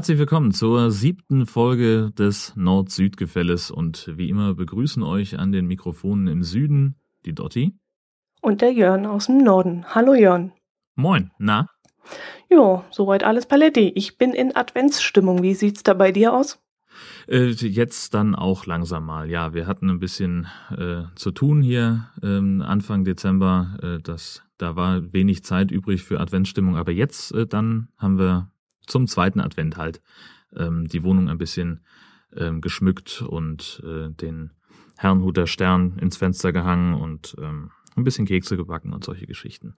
herzlich willkommen zur siebten Folge des Nord-Süd-Gefälles und wie immer begrüßen euch an den Mikrofonen im Süden die Dotti. Und der Jörn aus dem Norden. Hallo Jörn. Moin, na? Jo, soweit alles Paletti. Ich bin in Adventsstimmung. Wie sieht's da bei dir aus? Äh, jetzt dann auch langsam mal. Ja, wir hatten ein bisschen äh, zu tun hier ähm, Anfang Dezember. Äh, das, da war wenig Zeit übrig für Adventsstimmung, aber jetzt äh, dann haben wir zum zweiten Advent halt ähm, die Wohnung ein bisschen ähm, geschmückt und äh, den Herrnhuter Stern ins Fenster gehangen und ähm, ein bisschen Kekse gebacken und solche Geschichten.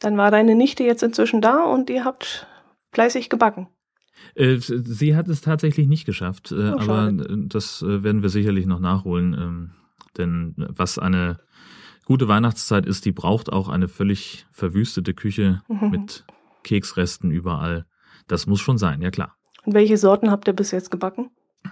Dann war deine Nichte jetzt inzwischen da und ihr habt fleißig gebacken. Äh, sie hat es tatsächlich nicht geschafft, äh, oh, aber das äh, werden wir sicherlich noch nachholen. Ähm, denn was eine gute Weihnachtszeit ist, die braucht auch eine völlig verwüstete Küche mhm. mit Keksresten überall. Das muss schon sein, ja klar. Und welche Sorten habt ihr bis jetzt gebacken?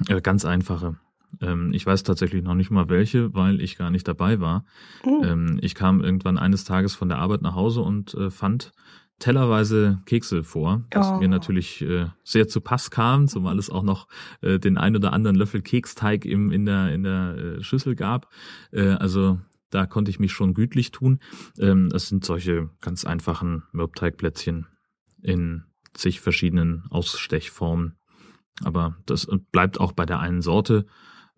Äh, ganz einfache. Ähm, ich weiß tatsächlich noch nicht mal welche, weil ich gar nicht dabei war. Mhm. Ähm, ich kam irgendwann eines Tages von der Arbeit nach Hause und äh, fand tellerweise Kekse vor, was oh. mir natürlich äh, sehr zu Pass kam, zumal es auch noch äh, den ein oder anderen Löffel Keksteig im, in der, in der äh, Schüssel gab. Also da konnte ich mich schon gütlich tun. Ähm, das sind solche ganz einfachen Mürbteigplätzchen in zig verschiedenen Ausstechformen. Aber das bleibt auch bei der einen Sorte,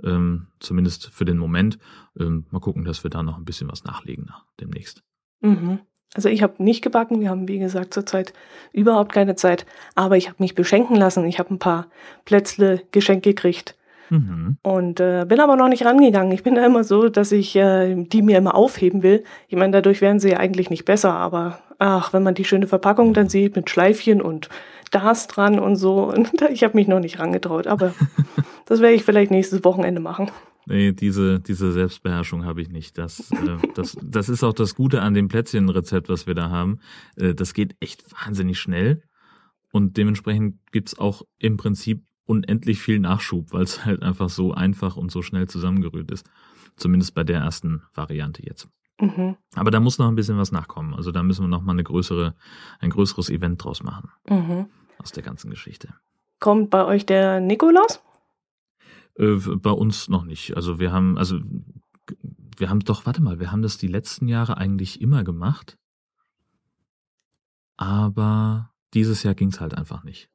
ähm, zumindest für den Moment. Ähm, mal gucken, dass wir da noch ein bisschen was nachlegen nach, demnächst. Mhm. Also ich habe nicht gebacken, wir haben wie gesagt zurzeit überhaupt keine Zeit, aber ich habe mich beschenken lassen. Ich habe ein paar Plätzle geschenkt gekriegt. Mhm. Und äh, bin aber noch nicht rangegangen. Ich bin da immer so, dass ich äh, die mir immer aufheben will. Ich meine, dadurch werden sie ja eigentlich nicht besser, aber ach, wenn man die schöne Verpackung dann sieht mit Schleifchen und das dran und so, und ich habe mich noch nicht rangetraut, aber das werde ich vielleicht nächstes Wochenende machen. Nee, diese, diese Selbstbeherrschung habe ich nicht. Das, äh, das, das ist auch das Gute an dem Plätzchenrezept, was wir da haben. Äh, das geht echt wahnsinnig schnell. Und dementsprechend gibt's auch im Prinzip unendlich viel Nachschub, weil es halt einfach so einfach und so schnell zusammengerührt ist. Zumindest bei der ersten Variante jetzt. Mhm. Aber da muss noch ein bisschen was nachkommen. Also da müssen wir noch mal eine größere, ein größeres Event draus machen. Mhm. Aus der ganzen Geschichte. Kommt bei euch der Nikolaus? Äh, bei uns noch nicht. Also wir haben, also wir haben doch, warte mal, wir haben das die letzten Jahre eigentlich immer gemacht. Aber dieses Jahr ging es halt einfach nicht.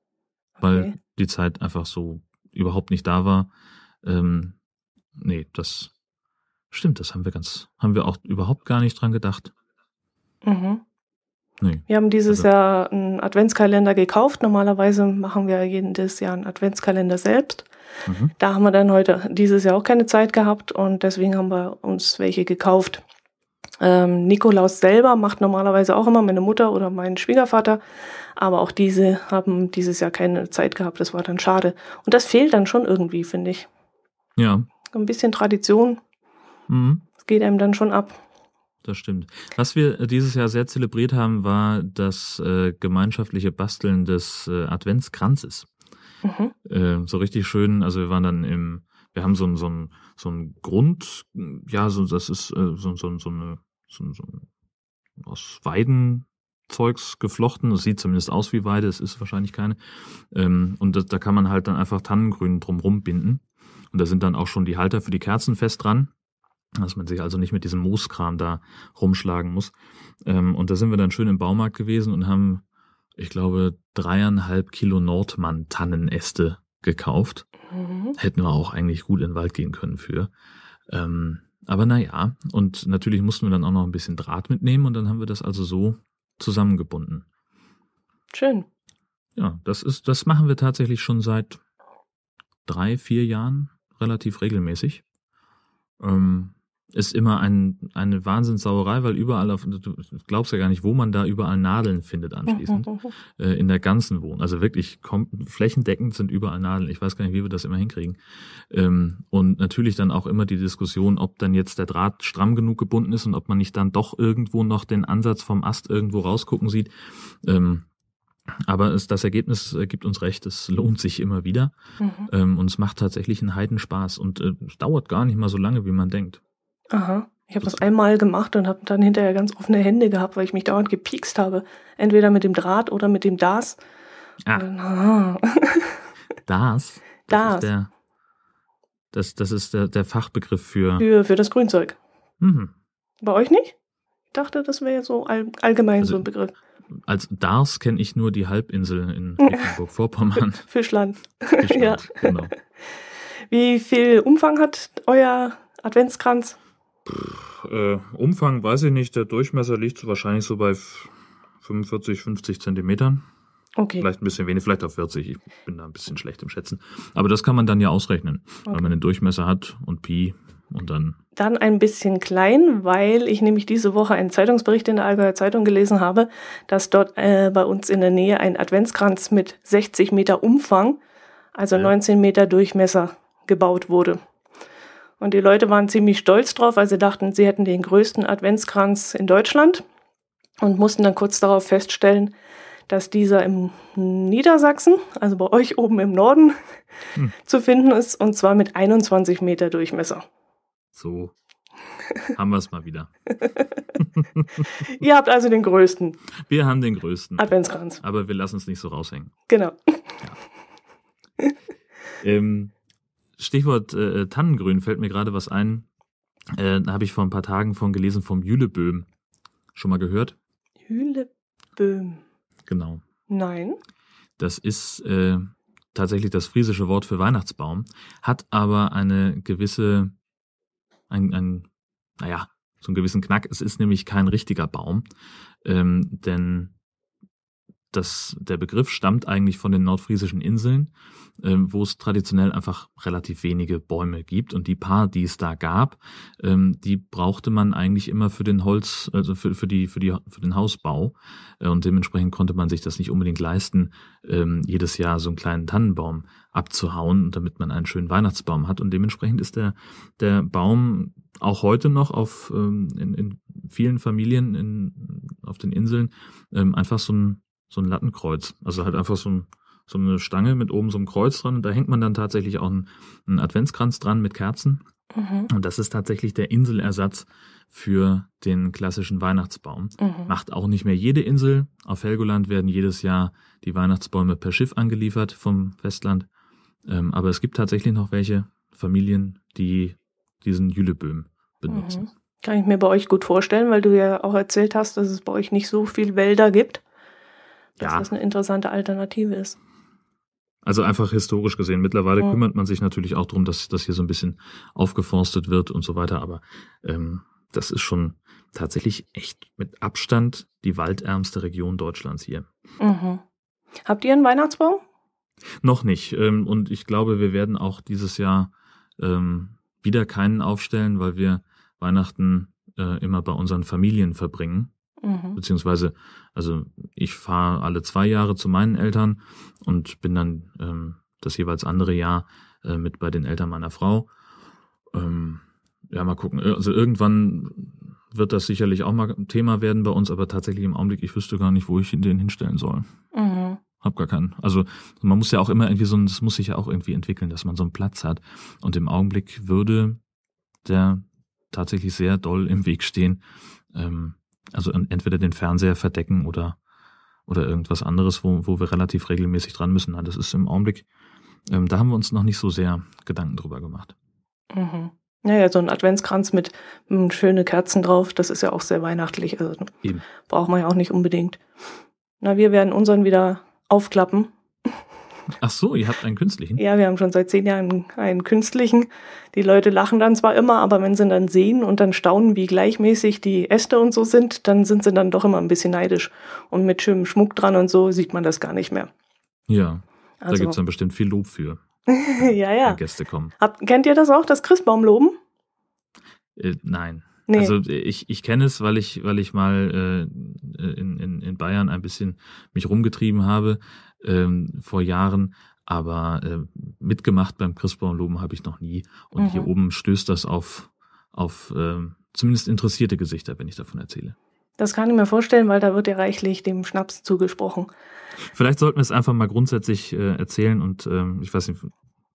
Weil okay. die Zeit einfach so überhaupt nicht da war. Ähm, nee, das stimmt, das haben wir ganz, haben wir auch überhaupt gar nicht dran gedacht. Mhm. Nee. Wir haben dieses also. Jahr einen Adventskalender gekauft. Normalerweise machen wir jedes Jahr einen Adventskalender selbst. Mhm. Da haben wir dann heute dieses Jahr auch keine Zeit gehabt und deswegen haben wir uns welche gekauft. Ähm, Nikolaus selber macht normalerweise auch immer meine Mutter oder mein Schwiegervater, aber auch diese haben dieses Jahr keine Zeit gehabt. Das war dann schade. Und das fehlt dann schon irgendwie, finde ich. Ja. Ein bisschen Tradition. Mhm. Das geht einem dann schon ab. Das stimmt. Was wir dieses Jahr sehr zelebriert haben, war das äh, gemeinschaftliche Basteln des äh, Adventskranzes. Mhm. Äh, so richtig schön, also wir waren dann im, wir haben so ein, so ein, so ein Grund, ja, so, das ist äh, so, so, so eine, so, so aus Weidenzeugs geflochten. Das sieht zumindest aus wie Weide, es ist wahrscheinlich keine. Ähm, und das, da kann man halt dann einfach Tannengrün drumrum binden. Und da sind dann auch schon die Halter für die Kerzen fest dran, dass man sich also nicht mit diesem Mooskram da rumschlagen muss. Ähm, und da sind wir dann schön im Baumarkt gewesen und haben ich glaube, dreieinhalb Kilo Nordmann-Tannenäste gekauft. Mhm. Hätten wir auch eigentlich gut in den Wald gehen können für. Ähm, aber naja, und natürlich mussten wir dann auch noch ein bisschen Draht mitnehmen und dann haben wir das also so zusammengebunden. Schön. Ja, das ist, das machen wir tatsächlich schon seit drei, vier Jahren relativ regelmäßig. Ähm, ist immer ein, eine Wahnsinnssauerei, weil überall auf, du glaubst ja gar nicht, wo man da überall Nadeln findet anschließend. äh, in der ganzen Wohnung. Also wirklich flächendeckend sind überall Nadeln. Ich weiß gar nicht, wie wir das immer hinkriegen. Ähm, und natürlich dann auch immer die Diskussion, ob dann jetzt der Draht stramm genug gebunden ist und ob man nicht dann doch irgendwo noch den Ansatz vom Ast irgendwo rausgucken sieht. Ähm, aber es, das Ergebnis gibt uns recht, es lohnt sich immer wieder. Mhm. Ähm, und es macht tatsächlich einen Heidenspaß. Und äh, es dauert gar nicht mal so lange, wie man denkt. Aha. Ich habe das einmal gemacht und habe dann hinterher ganz offene Hände gehabt, weil ich mich dauernd gepiekst habe. Entweder mit dem Draht oder mit dem DAS. Ah. Dann, ah. Das? Das. Ist der, das, das ist der, der Fachbegriff für. Für, für das Grünzeug. Mhm. Bei euch nicht? Ich dachte, das wäre so all, allgemein also, so ein Begriff. Als Dars kenne ich nur die Halbinsel in Mecklenburg-Vorpommern. Fischland. Fischland, ja. genau. Wie viel Umfang hat euer Adventskranz? Pff, äh, Umfang weiß ich nicht. Der Durchmesser liegt wahrscheinlich so bei 45, 50 Zentimetern. Okay. Vielleicht ein bisschen wenig, vielleicht auf 40. Ich bin da ein bisschen schlecht im Schätzen. Aber das kann man dann ja ausrechnen, okay. weil man den Durchmesser hat und Pi und dann. Dann ein bisschen klein, weil ich nämlich diese Woche einen Zeitungsbericht in der Allgäuer Zeitung gelesen habe, dass dort äh, bei uns in der Nähe ein Adventskranz mit 60 Meter Umfang, also ja. 19 Meter Durchmesser, gebaut wurde. Und die Leute waren ziemlich stolz drauf, weil sie dachten, sie hätten den größten Adventskranz in Deutschland und mussten dann kurz darauf feststellen, dass dieser im Niedersachsen, also bei euch oben im Norden, hm. zu finden ist und zwar mit 21 Meter Durchmesser. So. Haben wir es mal wieder. Ihr habt also den größten. Wir haben den größten. Adventskranz. Aber wir lassen es nicht so raushängen. Genau. Ja. ähm, Stichwort äh, Tannengrün fällt mir gerade was ein. Äh, da habe ich vor ein paar Tagen von gelesen vom Jüleböhm. Schon mal gehört? Jüleböhm. Genau. Nein. Das ist äh, tatsächlich das friesische Wort für Weihnachtsbaum, hat aber eine gewisse, ein, ein, naja, so einen gewissen Knack. Es ist nämlich kein richtiger Baum, ähm, denn das, der Begriff stammt eigentlich von den nordfriesischen Inseln, ähm, wo es traditionell einfach relativ wenige Bäume gibt. Und die paar, die es da gab, ähm, die brauchte man eigentlich immer für den Holz, also für, für, die, für, die, für den Hausbau. Äh, und dementsprechend konnte man sich das nicht unbedingt leisten, ähm, jedes Jahr so einen kleinen Tannenbaum abzuhauen, damit man einen schönen Weihnachtsbaum hat. Und dementsprechend ist der, der Baum auch heute noch auf ähm, in, in vielen Familien in, auf den Inseln ähm, einfach so ein so ein Lattenkreuz. Also halt einfach so, ein, so eine Stange mit oben so einem Kreuz dran. Und da hängt man dann tatsächlich auch einen, einen Adventskranz dran mit Kerzen. Mhm. Und das ist tatsächlich der Inselersatz für den klassischen Weihnachtsbaum. Mhm. Macht auch nicht mehr jede Insel. Auf Helgoland werden jedes Jahr die Weihnachtsbäume per Schiff angeliefert vom Festland. Ähm, aber es gibt tatsächlich noch welche Familien, die diesen Jüleböhm benutzen. Mhm. Kann ich mir bei euch gut vorstellen, weil du ja auch erzählt hast, dass es bei euch nicht so viel Wälder gibt dass ja. das eine interessante Alternative ist. Also einfach historisch gesehen. Mittlerweile ja. kümmert man sich natürlich auch darum, dass das hier so ein bisschen aufgeforstet wird und so weiter. Aber ähm, das ist schon tatsächlich echt mit Abstand die waldärmste Region Deutschlands hier. Mhm. Habt ihr einen Weihnachtsbaum? Noch nicht. Ähm, und ich glaube, wir werden auch dieses Jahr ähm, wieder keinen aufstellen, weil wir Weihnachten äh, immer bei unseren Familien verbringen. Mhm. Beziehungsweise, also ich fahre alle zwei Jahre zu meinen Eltern und bin dann ähm, das jeweils andere Jahr äh, mit bei den Eltern meiner Frau. Ähm, ja, mal gucken. Also irgendwann wird das sicherlich auch mal ein Thema werden bei uns, aber tatsächlich im Augenblick, ich wüsste gar nicht, wo ich den hinstellen soll. Mhm. Hab gar keinen. Also man muss ja auch immer irgendwie so, das muss sich ja auch irgendwie entwickeln, dass man so einen Platz hat. Und im Augenblick würde der tatsächlich sehr doll im Weg stehen, ähm, also entweder den Fernseher verdecken oder, oder irgendwas anderes, wo, wo wir relativ regelmäßig dran müssen. Das ist im Augenblick, ähm, da haben wir uns noch nicht so sehr Gedanken drüber gemacht. Mhm. Naja, so ein Adventskranz mit, mit schöne Kerzen drauf, das ist ja auch sehr weihnachtlich. Also Eben. braucht man ja auch nicht unbedingt. Na, wir werden unseren wieder aufklappen Ach so, ihr habt einen künstlichen? Ja, wir haben schon seit zehn Jahren einen künstlichen. Die Leute lachen dann zwar immer, aber wenn sie dann sehen und dann staunen, wie gleichmäßig die Äste und so sind, dann sind sie dann doch immer ein bisschen neidisch. Und mit schönem Schmuck dran und so sieht man das gar nicht mehr. Ja, also, da gibt's dann bestimmt viel Lob für. ja, ja. Wenn Gäste kommen. Hab, kennt ihr das auch, das Christbaumloben? Äh, nein. Nee. Also ich, ich kenne es, weil ich, weil ich mal äh, in, in, in Bayern ein bisschen mich rumgetrieben habe ähm, vor Jahren, aber äh, mitgemacht beim Christbaumloben habe ich noch nie. Und mhm. hier oben stößt das auf, auf äh, zumindest interessierte Gesichter, wenn ich davon erzähle. Das kann ich mir vorstellen, weil da wird ja reichlich dem Schnaps zugesprochen. Vielleicht sollten wir es einfach mal grundsätzlich äh, erzählen und äh, ich weiß nicht,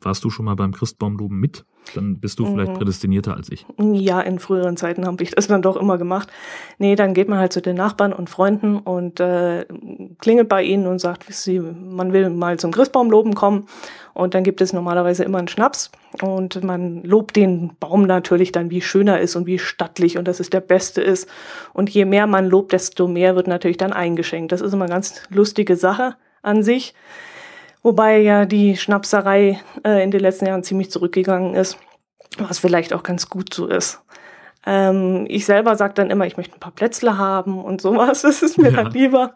warst du schon mal beim Christbaumloben mit? Dann bist du vielleicht mhm. prädestinierter als ich. Ja, in früheren Zeiten habe ich das dann doch immer gemacht. Nee, dann geht man halt zu den Nachbarn und Freunden und äh, klingelt bei ihnen und sagt, sie, man will mal zum Christbaumloben kommen. Und dann gibt es normalerweise immer einen Schnaps und man lobt den Baum natürlich dann, wie schön er ist und wie stattlich und dass es der beste ist. Und je mehr man lobt, desto mehr wird natürlich dann eingeschenkt. Das ist immer eine ganz lustige Sache an sich. Wobei ja die Schnapserei äh, in den letzten Jahren ziemlich zurückgegangen ist, was vielleicht auch ganz gut so ist. Ähm, ich selber sage dann immer, ich möchte ein paar Plätzle haben und sowas. Das ist mir ja. dann lieber.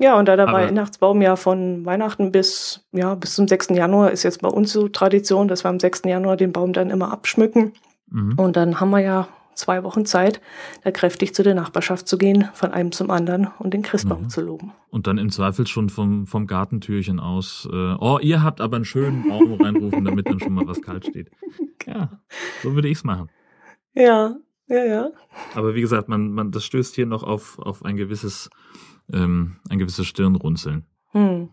Ja, und da der Aber Weihnachtsbaum ja von Weihnachten bis, ja, bis zum 6. Januar ist jetzt bei uns so Tradition, dass wir am 6. Januar den Baum dann immer abschmücken. Mhm. Und dann haben wir ja zwei Wochen Zeit, da kräftig zu der Nachbarschaft zu gehen, von einem zum anderen und den Christbaum mhm. zu loben. Und dann im Zweifel schon vom, vom Gartentürchen aus, äh, oh, ihr habt aber einen schönen Baum reinrufen, damit dann schon mal was kalt steht. Ja, so würde ich's machen. Ja, ja, ja. Aber wie gesagt, man, man, das stößt hier noch auf, auf ein gewisses, ähm, ein gewisses Stirnrunzeln, hm.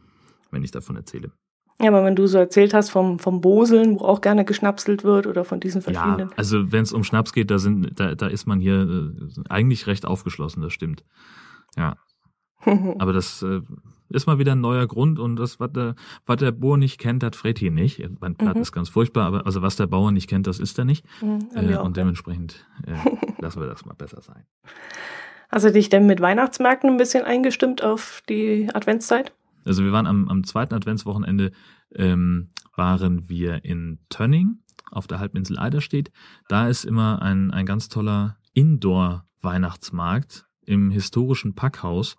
wenn ich davon erzähle. Ja, aber wenn du so erzählt hast vom, vom Boseln, wo auch gerne geschnapselt wird oder von diesen verschiedenen. Ja, also wenn es um Schnaps geht, da, sind, da, da ist man hier äh, eigentlich recht aufgeschlossen, das stimmt. Ja. aber das äh, ist mal wieder ein neuer Grund und das, was der, was der Bauer nicht kennt, hat Freti nicht. Mein Platt mhm. ist ganz furchtbar, aber also was der Bauer nicht kennt, das ist er nicht. Mhm, äh, und dementsprechend äh, lassen wir das mal besser sein. Hast du dich denn mit Weihnachtsmärkten ein bisschen eingestimmt auf die Adventszeit? Also wir waren am, am zweiten Adventswochenende, ähm, waren wir in Tönning auf der Halbinsel Eiderstedt. Da ist immer ein, ein ganz toller Indoor-Weihnachtsmarkt im historischen Packhaus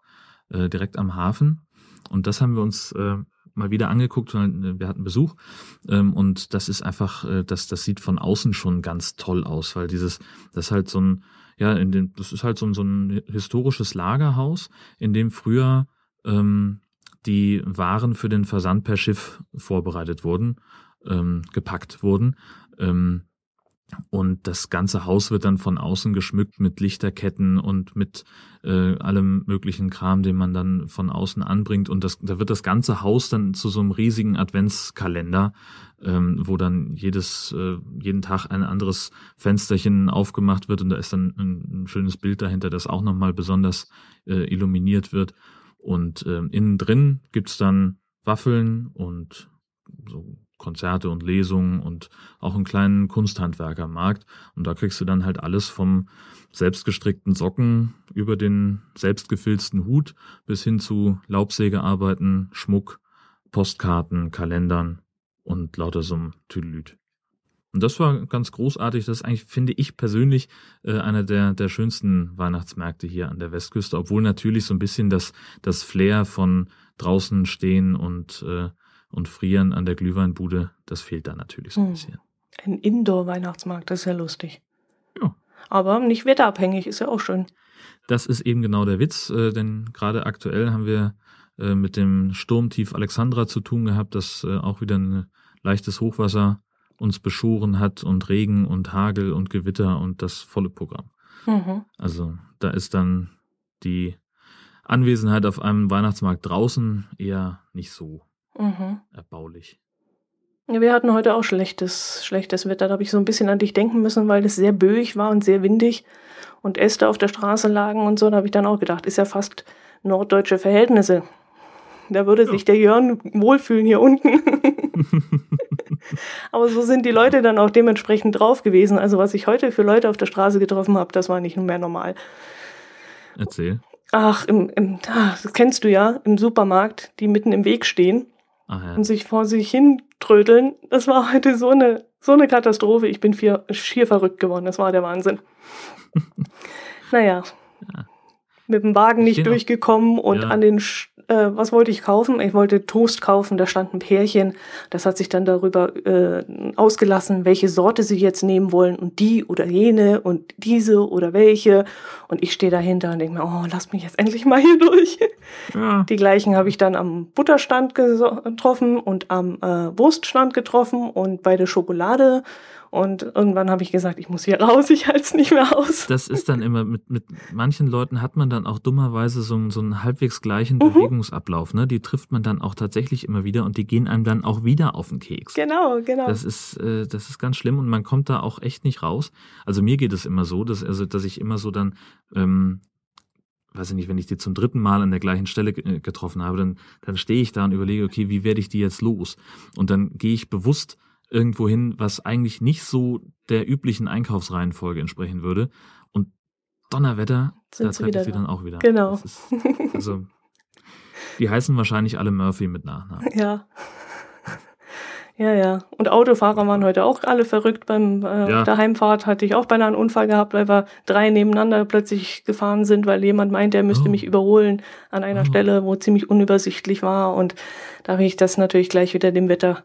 äh, direkt am Hafen. Und das haben wir uns äh, mal wieder angeguckt, weil wir hatten Besuch. Ähm, und das ist einfach, äh, das, das sieht von außen schon ganz toll aus, weil dieses, das ist halt so ein, ja, in den, das ist halt so ein, so ein historisches Lagerhaus, in dem früher ähm, die Waren für den Versand per Schiff vorbereitet wurden, ähm, gepackt wurden. Ähm, und das ganze Haus wird dann von außen geschmückt mit Lichterketten und mit äh, allem möglichen Kram, den man dann von außen anbringt. Und das, da wird das ganze Haus dann zu so einem riesigen Adventskalender, ähm, wo dann jedes, äh, jeden Tag ein anderes Fensterchen aufgemacht wird und da ist dann ein, ein schönes Bild dahinter, das auch nochmal besonders äh, illuminiert wird. Und äh, innen drin gibt's dann Waffeln und so Konzerte und Lesungen und auch einen kleinen Kunsthandwerkermarkt. Und da kriegst du dann halt alles vom selbstgestrickten Socken über den selbstgefilzten Hut bis hin zu Laubsägearbeiten, Schmuck, Postkarten, Kalendern und lauter so ein Tüdelüt. Und das war ganz großartig. Das ist eigentlich, finde ich persönlich, äh, einer der, der schönsten Weihnachtsmärkte hier an der Westküste, obwohl natürlich so ein bisschen das, das Flair von draußen stehen und, äh, und frieren an der Glühweinbude, das fehlt da natürlich so ein hm. bisschen. Ein Indoor-Weihnachtsmarkt, das ist ja lustig. Ja. Aber nicht wetterabhängig, ist ja auch schön. Das ist eben genau der Witz, äh, denn gerade aktuell haben wir mit dem Sturmtief Alexandra zu tun gehabt, das auch wieder ein leichtes Hochwasser uns beschoren hat und Regen und Hagel und Gewitter und das volle Programm. Mhm. Also da ist dann die Anwesenheit auf einem Weihnachtsmarkt draußen eher nicht so mhm. erbaulich. Ja, wir hatten heute auch schlechtes, schlechtes Wetter. Da habe ich so ein bisschen an dich denken müssen, weil es sehr böig war und sehr windig und Äste auf der Straße lagen und so. Da habe ich dann auch gedacht, ist ja fast norddeutsche Verhältnisse. Da würde sich der Jörn wohlfühlen hier unten. Aber so sind die Leute dann auch dementsprechend drauf gewesen. Also was ich heute für Leute auf der Straße getroffen habe, das war nicht mehr normal. Erzähl. Ach, im, im, das kennst du ja, im Supermarkt, die mitten im Weg stehen Ach, ja. und sich vor sich hin trödeln. Das war heute so eine, so eine Katastrophe. Ich bin vier, schier verrückt geworden. Das war der Wahnsinn. naja. Ja. Mit dem Wagen nicht durchgekommen und ja. an den äh, was wollte ich kaufen? Ich wollte Toast kaufen, da stand ein Pärchen. Das hat sich dann darüber äh, ausgelassen, welche Sorte sie jetzt nehmen wollen und die oder jene und diese oder welche. Und ich stehe dahinter und denke mir, oh, lass mich jetzt endlich mal hier durch. Ja. Die gleichen habe ich dann am Butterstand getroffen und am äh, Wurststand getroffen und bei der Schokolade Und irgendwann habe ich gesagt, ich muss hier raus, ich halte es nicht mehr aus. Das ist dann immer, mit, mit manchen Leuten hat man dann auch dummerweise so, so einen halbwegs gleichen mhm. Bewegungsablauf. Ne? Die trifft man dann auch tatsächlich immer wieder und die gehen einem dann auch wieder auf den Keks. Genau, genau. Das ist, äh, das ist ganz schlimm und man kommt da auch echt nicht raus. Also mir geht es immer so, dass, also, dass ich immer so dann ähm, weiß ich nicht, wenn ich die zum dritten Mal an der gleichen Stelle äh, getroffen habe, dann, dann stehe ich da und überlege, okay, wie werde ich die jetzt los? Und dann gehe ich bewusst irgendwo hin, was eigentlich nicht so der üblichen Einkaufsreihenfolge entsprechen würde. Und Donnerwetter, Sind da treffe ich sie dann auch wieder. Genau. Ist, also, die heißen wahrscheinlich alle Murphy mit Nachnamen. Ja. Ja, ja. Und Autofahrer waren heute auch alle verrückt. Beim äh, ja. der Heimfahrt hatte ich auch beinahe einen Unfall gehabt, weil wir drei nebeneinander plötzlich gefahren sind, weil jemand meinte, er müsste oh. mich überholen an einer oh. Stelle, wo ziemlich unübersichtlich war. Und da habe ich das natürlich gleich wieder dem Wetter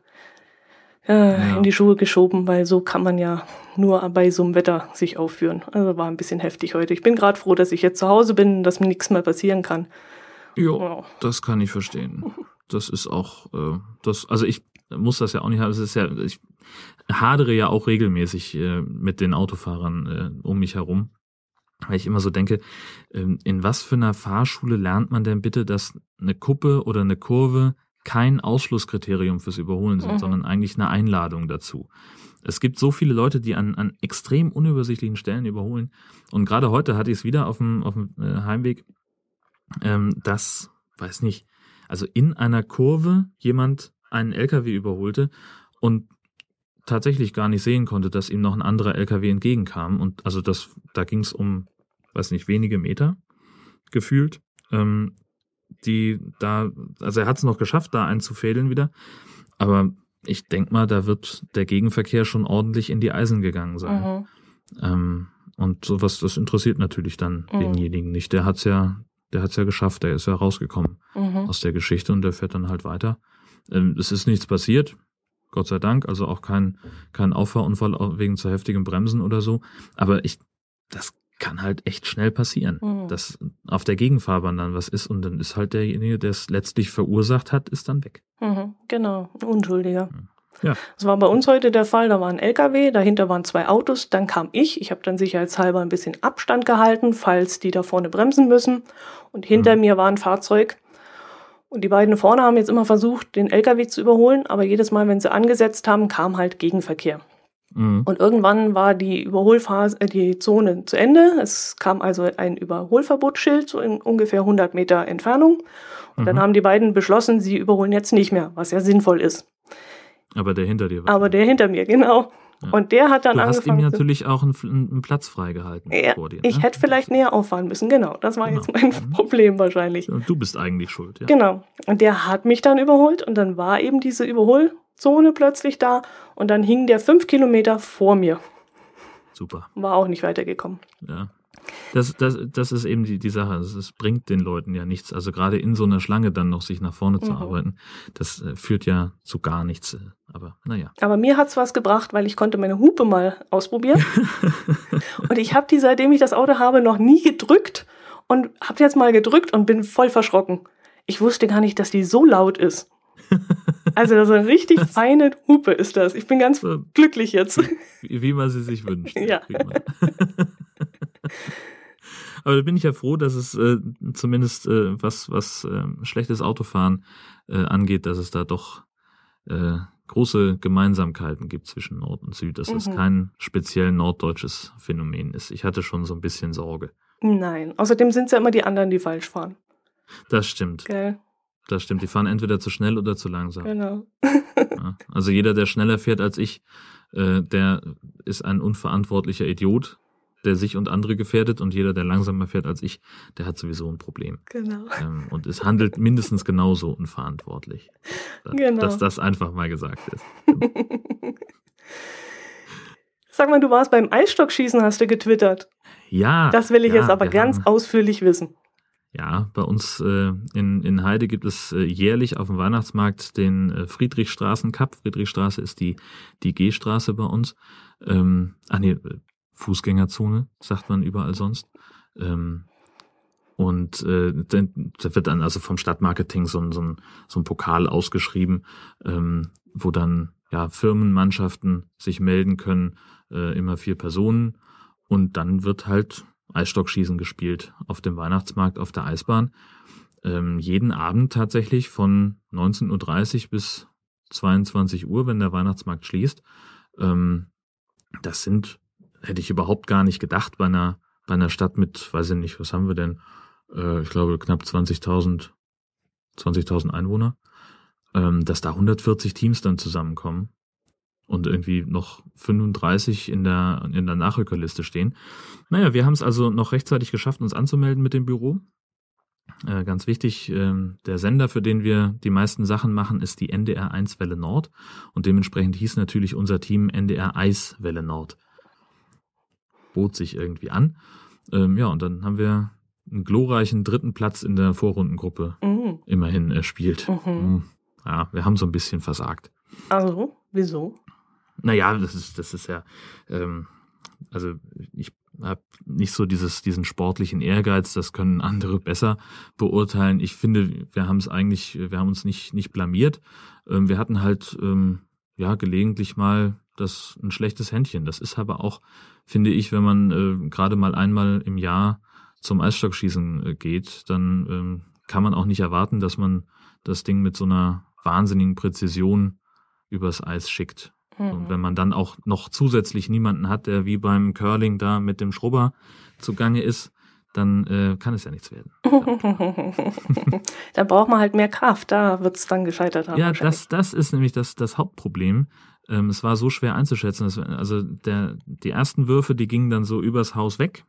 äh, ja. in die Schuhe geschoben, weil so kann man ja nur bei so einem Wetter sich aufführen. Also war ein bisschen heftig heute. Ich bin gerade froh, dass ich jetzt zu Hause bin, dass mir nichts mehr passieren kann. Jo, ja, das kann ich verstehen. Das ist auch, äh, das, also ich muss das ja auch nicht haben. Es ist ja, ich hadere ja auch regelmäßig äh, mit den Autofahrern äh, um mich herum. Weil ich immer so denke, ähm, in was für einer Fahrschule lernt man denn bitte, dass eine Kuppe oder eine Kurve kein Ausschlusskriterium fürs Überholen sind, mhm. sondern eigentlich eine Einladung dazu. Es gibt so viele Leute, die an, an extrem unübersichtlichen Stellen überholen. Und gerade heute hatte ich es wieder auf dem, auf dem äh, Heimweg, ähm, dass, weiß nicht, also in einer Kurve jemand einen LKW überholte und tatsächlich gar nicht sehen konnte, dass ihm noch ein anderer LKW entgegenkam. Und also das, da ging es um, weiß nicht, wenige Meter gefühlt. Ähm, die da, also er hat es noch geschafft, da einzufädeln wieder. Aber ich denke mal, da wird der Gegenverkehr schon ordentlich in die Eisen gegangen sein. Mhm. Ähm, und sowas, das interessiert natürlich dann mhm. denjenigen nicht. Der hat's ja, der hat's ja geschafft, der ist ja rausgekommen mhm. aus der Geschichte und der fährt dann halt weiter. Ähm, es ist nichts passiert, Gott sei Dank, also auch kein, kein Auffahrunfall wegen zu heftigem Bremsen oder so. Aber ich, das kann halt echt schnell passieren, mhm. dass auf der Gegenfahrbahn dann was ist und dann ist halt derjenige, der es letztlich verursacht hat, ist dann weg. Mhm, genau, Unschuldiger. Ja. Das war bei uns heute der Fall. Da war ein LKW, dahinter waren zwei Autos, dann kam ich. Ich habe dann sicherheitshalber ein bisschen Abstand gehalten, falls die da vorne bremsen müssen. Und hinter mhm. mir war ein Fahrzeug. Und die beiden vorne haben jetzt immer versucht, den LKW zu überholen, aber jedes Mal, wenn sie angesetzt haben, kam halt Gegenverkehr. Mhm. Und irgendwann war die Überholphase, äh, die Zone zu Ende. Es kam also ein Überholverbotsschild so in ungefähr 100 Meter Entfernung. Und mhm. dann haben die beiden beschlossen, sie überholen jetzt nicht mehr, was ja sinnvoll ist. Aber der hinter dir war. Aber der hinter mir, genau. Ja. Und der hat dann du angefangen. Du hast ihm natürlich auch einen, einen Platz freigehalten ja, vor dir. Ne? Ich hätte vielleicht näher auffahren müssen, genau. Das war genau. jetzt mein mhm. Problem wahrscheinlich. Und du bist eigentlich schuld, ja. Genau. Und der hat mich dann überholt und dann war eben diese Überhol Zone plötzlich da und dann hing der fünf Kilometer vor mir. Super. War auch nicht weitergekommen. Ja. Das, das, das ist eben die, die Sache. Es bringt den Leuten ja nichts. Also gerade in so einer Schlange dann noch sich nach vorne zu mhm. arbeiten, das äh, führt ja zu gar nichts. Äh, aber naja. Aber mir hat's was gebracht, weil ich konnte meine Hupe mal ausprobieren. und ich habe die, seitdem ich das Auto habe, noch nie gedrückt und habe jetzt mal gedrückt und bin voll verschrocken. Ich wusste gar nicht, dass die so laut ist. Also das ist eine richtig feine Hupe ist das. Ich bin ganz so, glücklich jetzt. Wie, wie, man sie sich wünscht. Ja. Aber da bin ich ja froh, dass es äh, zumindest äh, was, was äh, schlechtes Autofahren äh, angeht, dass es da doch äh, große Gemeinsamkeiten gibt zwischen Nord und Süd, dass mhm. es kein speziell norddeutsches Phänomen ist. Ich hatte schon so ein bisschen Sorge. Nein, außerdem sind es ja immer die anderen, die falsch fahren. Das stimmt. Gell? Das stimmt, die fahren entweder zu schnell oder zu langsam. Genau. ja, also jeder, der schneller fährt als ich, äh, der ist ein unverantwortlicher Idiot, der sich und andere gefährdet und jeder, der langsamer fährt als ich, der hat sowieso ein Problem. Genau. Ähm, und es handelt mindestens genauso unverantwortlich. Genau. Dass das einfach mal gesagt ist. Sag mal, du warst beim Eisstockschießen, hast du getwittert. Ja. Das will ich ja, jetzt aber ganz haben, ausführlich wissen. Ja, bei uns äh, in, in Heide gibt es äh, jährlich auf dem Weihnachtsmarkt den äh, Friedrichstraßen Cup. Friedrichstraße ist die, die G-Straße bei uns. Ähm, ach nee, Fußgängerzone, sagt man überall sonst. Ähm, und äh, da wird dann also vom Stadtmarketing so ein, so ein, so ein Pokal ausgeschrieben, ähm, wo dann ja, Firmenmannschaften sich melden können, äh, immer vier Personen. Und dann wird halt Eisstockschießen gespielt auf dem Weihnachtsmarkt auf der Eisbahn. Ähm, jeden Abend tatsächlich von 19.30 Uhr bis 22 Uhr, wenn der Weihnachtsmarkt schließt. Ähm, das sind, hätte ich überhaupt gar nicht gedacht bei einer, bei einer Stadt mit, weiß ich nicht, was haben wir denn? Äh, ich glaube knapp 20.000, 20.000 Einwohner, ähm, dass da 140 Teams dann zusammenkommen und irgendwie noch 35 in der, in der Nachrückerliste stehen. Naja, wir haben es also noch rechtzeitig geschafft, uns anzumelden mit dem Büro. Äh, ganz wichtig, äh, der Sender, für den wir die meisten Sachen machen, ist die NDR 1 Welle Nord. Und dementsprechend hieß natürlich unser Team NDR Eis Welle Nord. Bot sich irgendwie an. Ähm, ja, und dann haben wir einen glorreichen dritten Platz in der Vorrundengruppe mhm. immerhin erspielt. Mhm. Hm. Ja, wir haben so ein bisschen versagt. Also, wieso? Naja, das ist, das ist ja, ähm, also ich habe nicht so dieses, diesen sportlichen Ehrgeiz, das können andere besser beurteilen. Ich finde, wir haben es eigentlich, wir haben uns nicht, nicht blamiert. Ähm, wir hatten halt, ähm, ja, gelegentlich mal das ein schlechtes Händchen. Das ist aber auch, finde ich, wenn man äh, gerade mal einmal im Jahr zum Eisstockschießen äh, geht, dann ähm, kann man auch nicht erwarten, dass man das Ding mit so einer wahnsinnigen Präzision übers Eis schickt. Mhm. Und wenn man dann auch noch zusätzlich niemanden hat, der wie beim Curling da mit dem Schrubber zugange ist, dann äh, kann es ja nichts werden. da braucht man halt mehr Kraft, da wird es dann gescheitert haben. Ja, das, das ist nämlich das, das Hauptproblem. Ähm, es war so schwer einzuschätzen. Dass, also der, die ersten Würfe, die gingen dann so übers Haus weg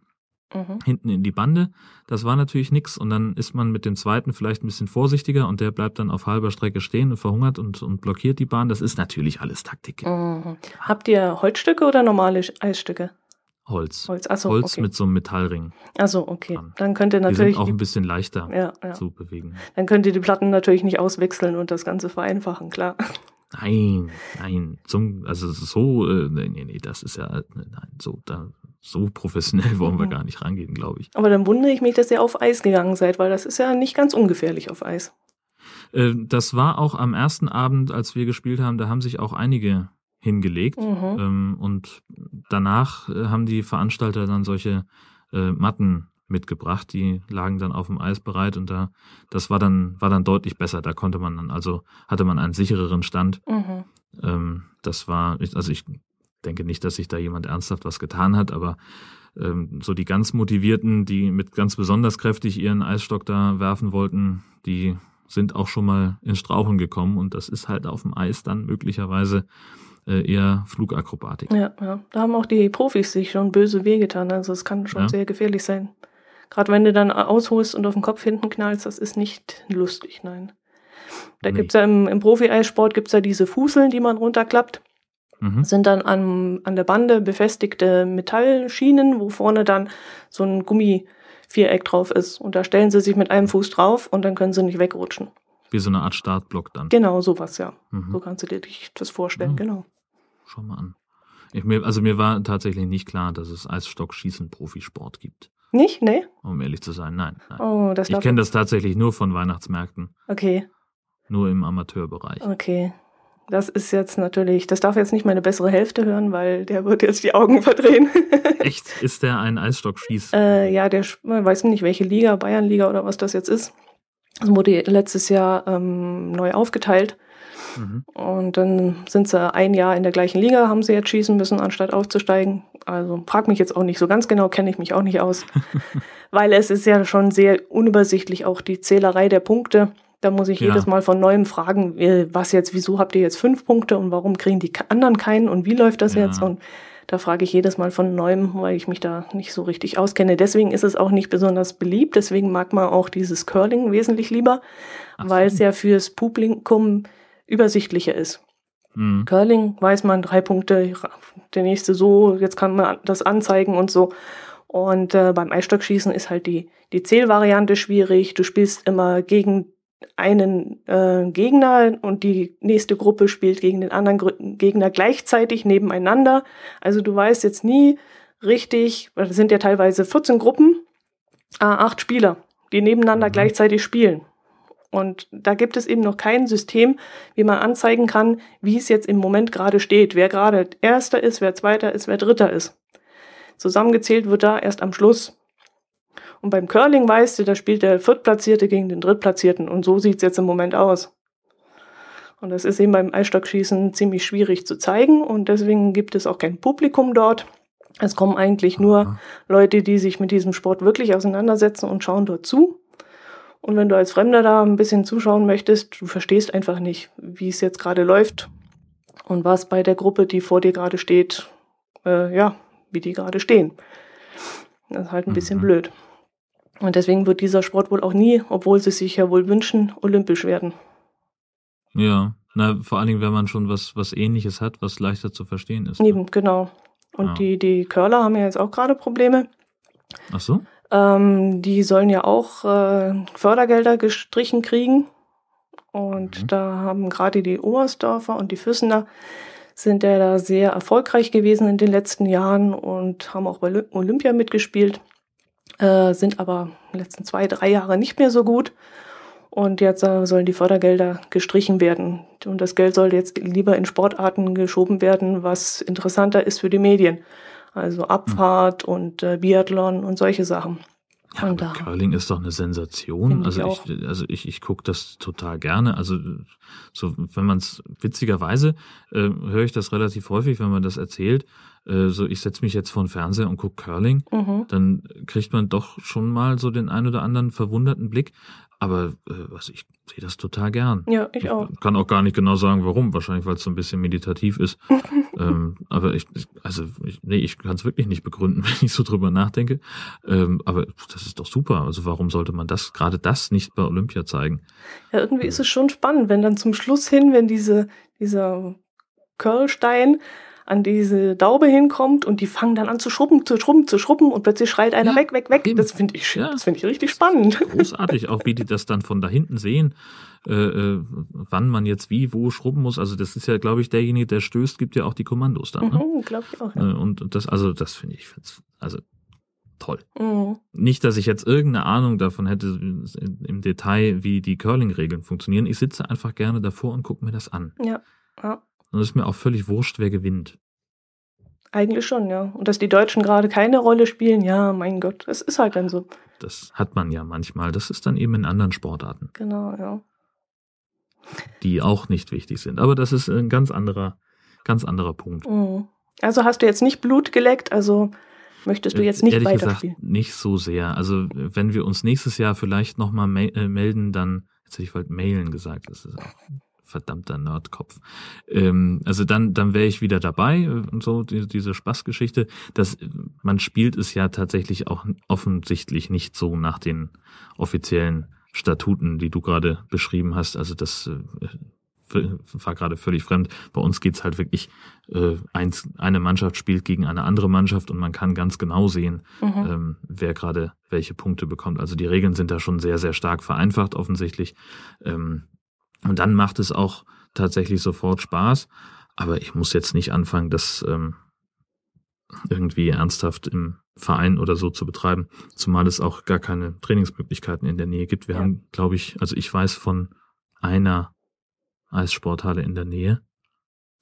mhm. hinten in die Bande. Das war natürlich nix. Und dann ist man mit dem zweiten vielleicht ein bisschen vorsichtiger und der bleibt dann auf halber Strecke stehen und verhungert und, und blockiert die Bahn. Das ist natürlich alles Taktik. Mhm. Habt ihr Holzstücke oder normale Eisstücke? Holz. Holz, Achso, Holz okay. mit so einem Metallring. Also okay. Dran. Dann könnt ihr natürlich. Die sind auch ein bisschen leichter ja, ja. zu bewegen. Dann könnt ihr die Platten natürlich nicht auswechseln und das Ganze vereinfachen, klar. Nein, nein, zum, also so, äh, nee, nee, das ist ja, nein, so, da so professionell wollen wir gar nicht rangehen, glaube ich. Aber dann wundere ich mich, dass ihr auf Eis gegangen seid, weil das ist ja nicht ganz ungefährlich auf Eis. Äh, das war auch am ersten Abend, als wir gespielt haben, da haben sich auch einige hingelegt. Mhm. Ähm, und danach äh, haben die Veranstalter dann solche äh, Matten mitgebracht, die lagen dann auf dem Eis bereit und da, das war dann, war dann deutlich besser. Da konnte man dann, also hatte man einen sichereren Stand. Mhm. Ähm, das war, also ich denke nicht, dass sich da jemand ernsthaft was getan hat, aber ähm, so die ganz motivierten, die mit ganz besonders kräftig ihren Eisstock da werfen wollten, die sind auch schon mal ins Straucheln gekommen und das ist halt auf dem Eis dann möglicherweise äh, eher Flugakrobatik. Ja, ja, da haben auch die Profis sich schon böse wehgetan, also es kann schon ja. sehr gefährlich sein. Gerade wenn du dann ausholst und auf den Kopf hinten knallst, das ist nicht lustig, nein. Da nee. gibt's ja im, im Profi-Eissport gibt's ja diese Fuseln, die man runterklappt. Mhm. sind dann an, an der Bande befestigte Metallschienen, wo vorne dann so ein Gummiviereck drauf ist. Und da stellen sie sich mit einem Fuß drauf und dann können sie nicht wegrutschen. Wie so eine Art Startblock dann. Genau, sowas, ja. Mhm. So kannst du dir das vorstellen, mhm. genau. Schau mal an. Ich, mir, also mir war tatsächlich nicht klar, dass es Eisstockschießen Profisport gibt. Nicht? Nee? Um ehrlich zu sein, nein. nein. Oh, das ich kenne das tatsächlich nur von Weihnachtsmärkten. Okay. Nur im Amateurbereich. Okay. Das ist jetzt natürlich, das darf jetzt nicht meine bessere Hälfte hören, weil der wird jetzt die Augen verdrehen. Echt? Ist der ein Eisstockschieß? Äh, ja, der weiß nicht, welche Liga, Bayernliga oder was das jetzt ist. Das wurde letztes Jahr ähm, neu aufgeteilt. Mhm. Und dann sind sie ein Jahr in der gleichen Liga, haben sie jetzt schießen müssen, anstatt aufzusteigen. Also frag mich jetzt auch nicht so ganz genau, kenne ich mich auch nicht aus. weil es ist ja schon sehr unübersichtlich, auch die Zählerei der Punkte. Da muss ich ja. jedes Mal von neuem fragen, äh, was jetzt, wieso habt ihr jetzt fünf Punkte und warum kriegen die anderen keinen und wie läuft das ja. jetzt? Und da frage ich jedes Mal von neuem, weil ich mich da nicht so richtig auskenne. Deswegen ist es auch nicht besonders beliebt. Deswegen mag man auch dieses Curling wesentlich lieber, so. weil es ja fürs Publikum übersichtlicher ist. Mhm. Curling weiß man drei Punkte, der nächste so, jetzt kann man das anzeigen und so. Und äh, beim Eisstockschießen ist halt die, die Zählvariante schwierig. Du spielst immer gegen einen äh, Gegner und die nächste Gruppe spielt gegen den anderen Gegner gleichzeitig nebeneinander. Also du weißt jetzt nie richtig, das sind ja teilweise 14 Gruppen, äh, acht Spieler, die nebeneinander mhm. gleichzeitig spielen. Und da gibt es eben noch kein System, wie man anzeigen kann, wie es jetzt im Moment gerade steht, wer gerade Erster ist, wer Zweiter ist, wer Dritter ist. Zusammengezählt wird da erst am Schluss. Und beim Curling weißt du, da spielt der Viertplatzierte gegen den Drittplatzierten. Und so sieht's jetzt im Moment aus. Und das ist eben beim Eisstockschießen ziemlich schwierig zu zeigen. Und deswegen gibt es auch kein Publikum dort. Es kommen eigentlich nur Leute, die sich mit diesem Sport wirklich auseinandersetzen und schauen dort zu. Und wenn du als Fremder da ein bisschen zuschauen möchtest, du verstehst einfach nicht, wie es jetzt gerade läuft und was bei der Gruppe, die vor dir gerade steht, äh, ja, wie die gerade stehen. Das ist halt ein bisschen mhm. blöd. Und deswegen wird dieser Sport wohl auch nie, obwohl sie sich ja wohl wünschen, olympisch werden. Ja, na, vor allen Dingen, wenn man schon was, was ähnliches hat, was leichter zu verstehen ist. Eben, genau. Und ja. die, die Curler haben ja jetzt auch gerade Probleme. Ach so? Ähm, die sollen ja auch äh, Fördergelder gestrichen kriegen. Und mhm. da haben gerade die Oberstdorfer und die Füssener sind ja da sehr erfolgreich gewesen in den letzten Jahren und haben auch bei Olympia mitgespielt, äh, sind aber in den letzten zwei, drei Jahre nicht mehr so gut. Und jetzt äh, sollen die Fördergelder gestrichen werden. Und das Geld soll jetzt lieber in Sportarten geschoben werden, was interessanter ist für die Medien. Also Abfahrt und äh, Biathlon und solche Sachen. Ja, und aber Curling ist doch eine Sensation. Also ich, ich, also ich, ich gucke das total gerne. Also so, wenn man es witzigerweise äh, höre ich das relativ häufig, wenn man das erzählt. Äh, so, ich setze mich jetzt vor den Fernseher und gucke Curling, mhm. dann kriegt man doch schon mal so den ein oder anderen verwunderten Blick. Aber äh, also ich sehe das total gern. Ja, ich auch. Ich kann auch gar nicht genau sagen, warum. Wahrscheinlich, weil es so ein bisschen meditativ ist. ähm, aber ich, also ich, nee, ich kann es wirklich nicht begründen, wenn ich so drüber nachdenke. Ähm, aber das ist doch super. Also warum sollte man das, gerade das nicht bei Olympia zeigen? Ja, irgendwie ist es schon spannend, wenn dann zum Schluss hin, wenn diese, dieser Curlstein an diese Daube hinkommt und die fangen dann an zu schrubben, zu schrubben, zu schrubben und plötzlich schreit einer ja, weg, weg, weg. Eben. Das finde ich, ja. das finde ich richtig spannend. Großartig, auch wie die das dann von da hinten sehen, äh, äh, wann man jetzt wie, wo schrubben muss. Also das ist ja, glaube ich, derjenige, der stößt, gibt ja auch die Kommandos dann. Ne? Mhm, glaube ich auch. Ja. Äh, und das, also das finde ich, also toll. Mhm. Nicht, dass ich jetzt irgendeine Ahnung davon hätte im Detail, wie die Curling-Regeln funktionieren. Ich sitze einfach gerne davor und gucke mir das an. Ja. ja. Und es ist mir auch völlig wurscht, wer gewinnt. Eigentlich schon, ja. Und dass die Deutschen gerade keine Rolle spielen, ja, mein Gott, es ist halt dann so. Das hat man ja manchmal. Das ist dann eben in anderen Sportarten. Genau, ja. Die auch nicht wichtig sind. Aber das ist ein ganz anderer, ganz anderer Punkt. Mhm. Also hast du jetzt nicht Blut geleckt, also möchtest du jetzt nicht Ehrlich weiterspielen? Gesagt, nicht so sehr. Also wenn wir uns nächstes Jahr vielleicht nochmal äh, melden, dann, jetzt hätte ich bald mailen gesagt, das ist auch verdammter Nerdkopf. Ähm, also dann, dann wäre ich wieder dabei äh, und so, die, diese Spaßgeschichte. Das, man spielt es ja tatsächlich auch offensichtlich nicht so nach den offiziellen Statuten, die du gerade beschrieben hast. Also das äh, war gerade völlig fremd. Bei uns geht's halt wirklich, äh, eins, eine Mannschaft spielt gegen eine andere Mannschaft und man kann ganz genau sehen, mhm. ähm, wer gerade welche Punkte bekommt. Also die Regeln sind da schon sehr, sehr stark vereinfacht offensichtlich. Ähm, und dann macht es auch tatsächlich sofort Spaß. Aber ich muss jetzt nicht anfangen, das ähm, irgendwie ernsthaft im Verein oder so zu betreiben, zumal es auch gar keine Trainingsmöglichkeiten in der Nähe gibt. Wir ja. haben, glaube ich, also ich weiß von einer Eissporthalle in der Nähe.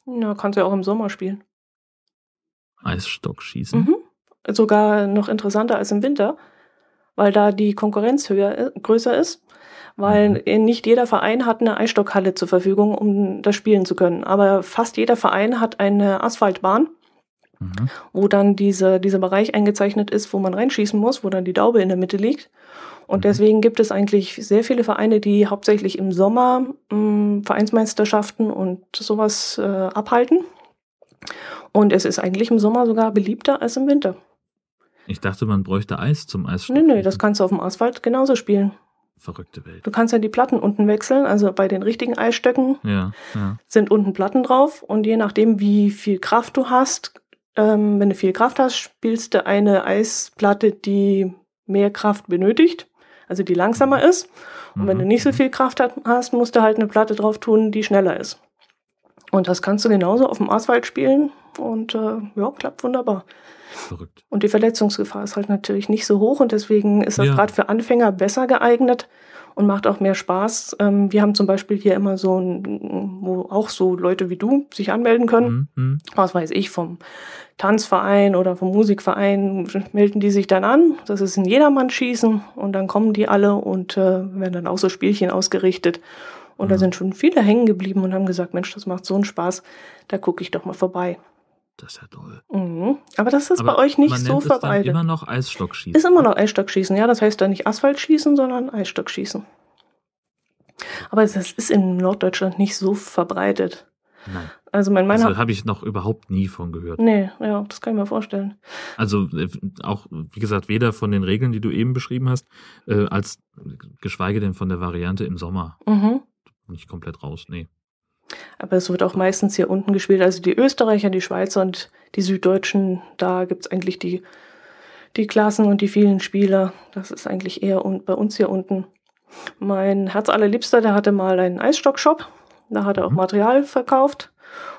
Ja, kannst du ja auch im Sommer spielen. Eisstock schießen. Mhm. Sogar noch interessanter als im Winter, weil da die Konkurrenz höher, größer ist weil mhm. nicht jeder Verein hat eine Eisstockhalle zur Verfügung, um das spielen zu können. Aber fast jeder Verein hat eine Asphaltbahn, mhm. wo dann diese, dieser Bereich eingezeichnet ist, wo man reinschießen muss, wo dann die Daube in der Mitte liegt. Und mhm. deswegen gibt es eigentlich sehr viele Vereine, die hauptsächlich im Sommer mh, mm, Vereinsmeisterschaften und sowas äh, abhalten. Und es ist eigentlich im Sommer sogar beliebter als im Winter. Ich dachte, man bräuchte Eis zum Eisstock. Nee, nee, das kannst du auf dem Asphalt genauso spielen verrückte Welt. Du kannst ja die Platten unten wechseln, also bei den richtigen Eisstöcken ja, ja. sind unten Platten drauf und je nachdem, wie viel Kraft du hast, ähm, wenn du viel Kraft hast, spielst du eine Eisplatte, die mehr Kraft benötigt, also die langsamer ist. Und mhm. wenn du nicht so viel Kraft hast, musst du halt eine Platte drauf tun, die schneller ist. Und das kannst du genauso auf dem Asphalt spielen und äh, ja, klappt wunderbar. Verrückt. Und die Verletzungsgefahr ist halt natürlich nicht so hoch und deswegen ist das ja. gerade für Anfänger besser geeignet und macht auch mehr Spaß. Ähm, wir haben zum Beispiel hier immer so ein, wo auch so Leute wie du sich anmelden können. Mhm. mhm. Was weiß ich, vom Tanzverein oder vom Musikverein melden die sich dann an. Das ist ein Jedermann-Schießen und dann kommen die alle und äh, werden dann auch so Spielchen ausgerichtet. Und mhm. da sind schon viele hängen geblieben und haben gesagt, Mensch, das macht so einen Spaß, da gucke ich doch mal vorbei. Das ist ja toll. Mhm. Aber das ist Aber bei euch nicht man so nennt verbreitet. Es dann immer noch Eisstockschießen. Ist immer noch Eisstockschießen, ja. Das heißt dann nicht Asphaltschießen, sondern Eisstockschießen. Aber das ist in Norddeutschland nicht so verbreitet. Nein. Also mein Mann also habe ich noch überhaupt nie von gehört. Nee, ja, das kann ich mir vorstellen. Also äh, auch, wie gesagt, weder von den Regeln, die du eben beschrieben hast, äh, als geschweige denn von der Variante im Sommer. Mhm. Nicht komplett raus, nee. Aber es wird auch meistens hier unten gespielt. Also die Österreicher, die Schweizer und die Süddeutschen, da gibt es eigentlich die, die Klassen und die vielen Spieler. Das ist eigentlich eher un bei uns hier unten. Mein Herz allerliebster, der hatte mal einen Eisstockshop. Da hat er auch mhm. Material verkauft.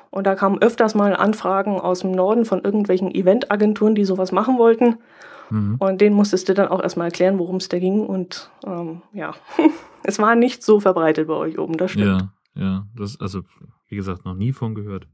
Und da kamen öfters mal Anfragen aus dem Norden von irgendwelchen Eventagenturen, die sowas machen wollten. Mhm. Und denen musstest du dann auch erstmal erklären, worum es da ging. Und ähm, ja, es war nicht so verbreitet bei euch oben, das stimmt. Ja. Ja, das, also, wie gesagt, noch nie von gehört.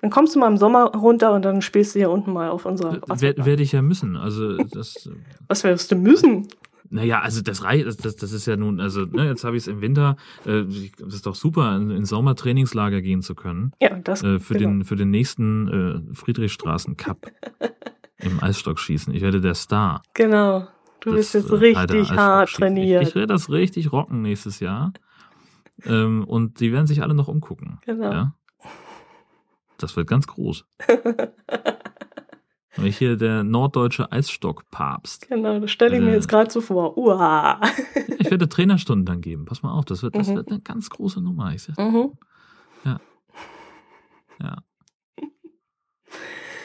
Dann kommst du mal im Sommer runter und dann spielst du hier unten mal auf unserer Werde werd ich ja müssen. Also das. Was wirst du müssen? Naja, also das reicht, das, das ist ja nun, also ne, jetzt habe ich es im Winter, äh, das ist doch super, in, in Sommertrainingslager gehen zu können. Ja, das äh, für genau. den für den nächsten äh, Friedrichstraßen Cup im Eisstockschießen. Ich werde der Star. Genau. Du das, bist jetzt äh, richtig hart trainiert. Ich, ich werde das richtig rocken nächstes Jahr. Ähm, und die werden sich alle noch umgucken. Genau. Ja? Das wird ganz groß. ich hier der norddeutsche Eisstockpapst. Genau, das stelle ich äh, mir jetzt gerade so vor. Uah. ich werde Trainerstunden dann geben. Pass mal auf, das wird, das mhm. wird eine ganz große Nummer. Ich mhm. Ja. Ja.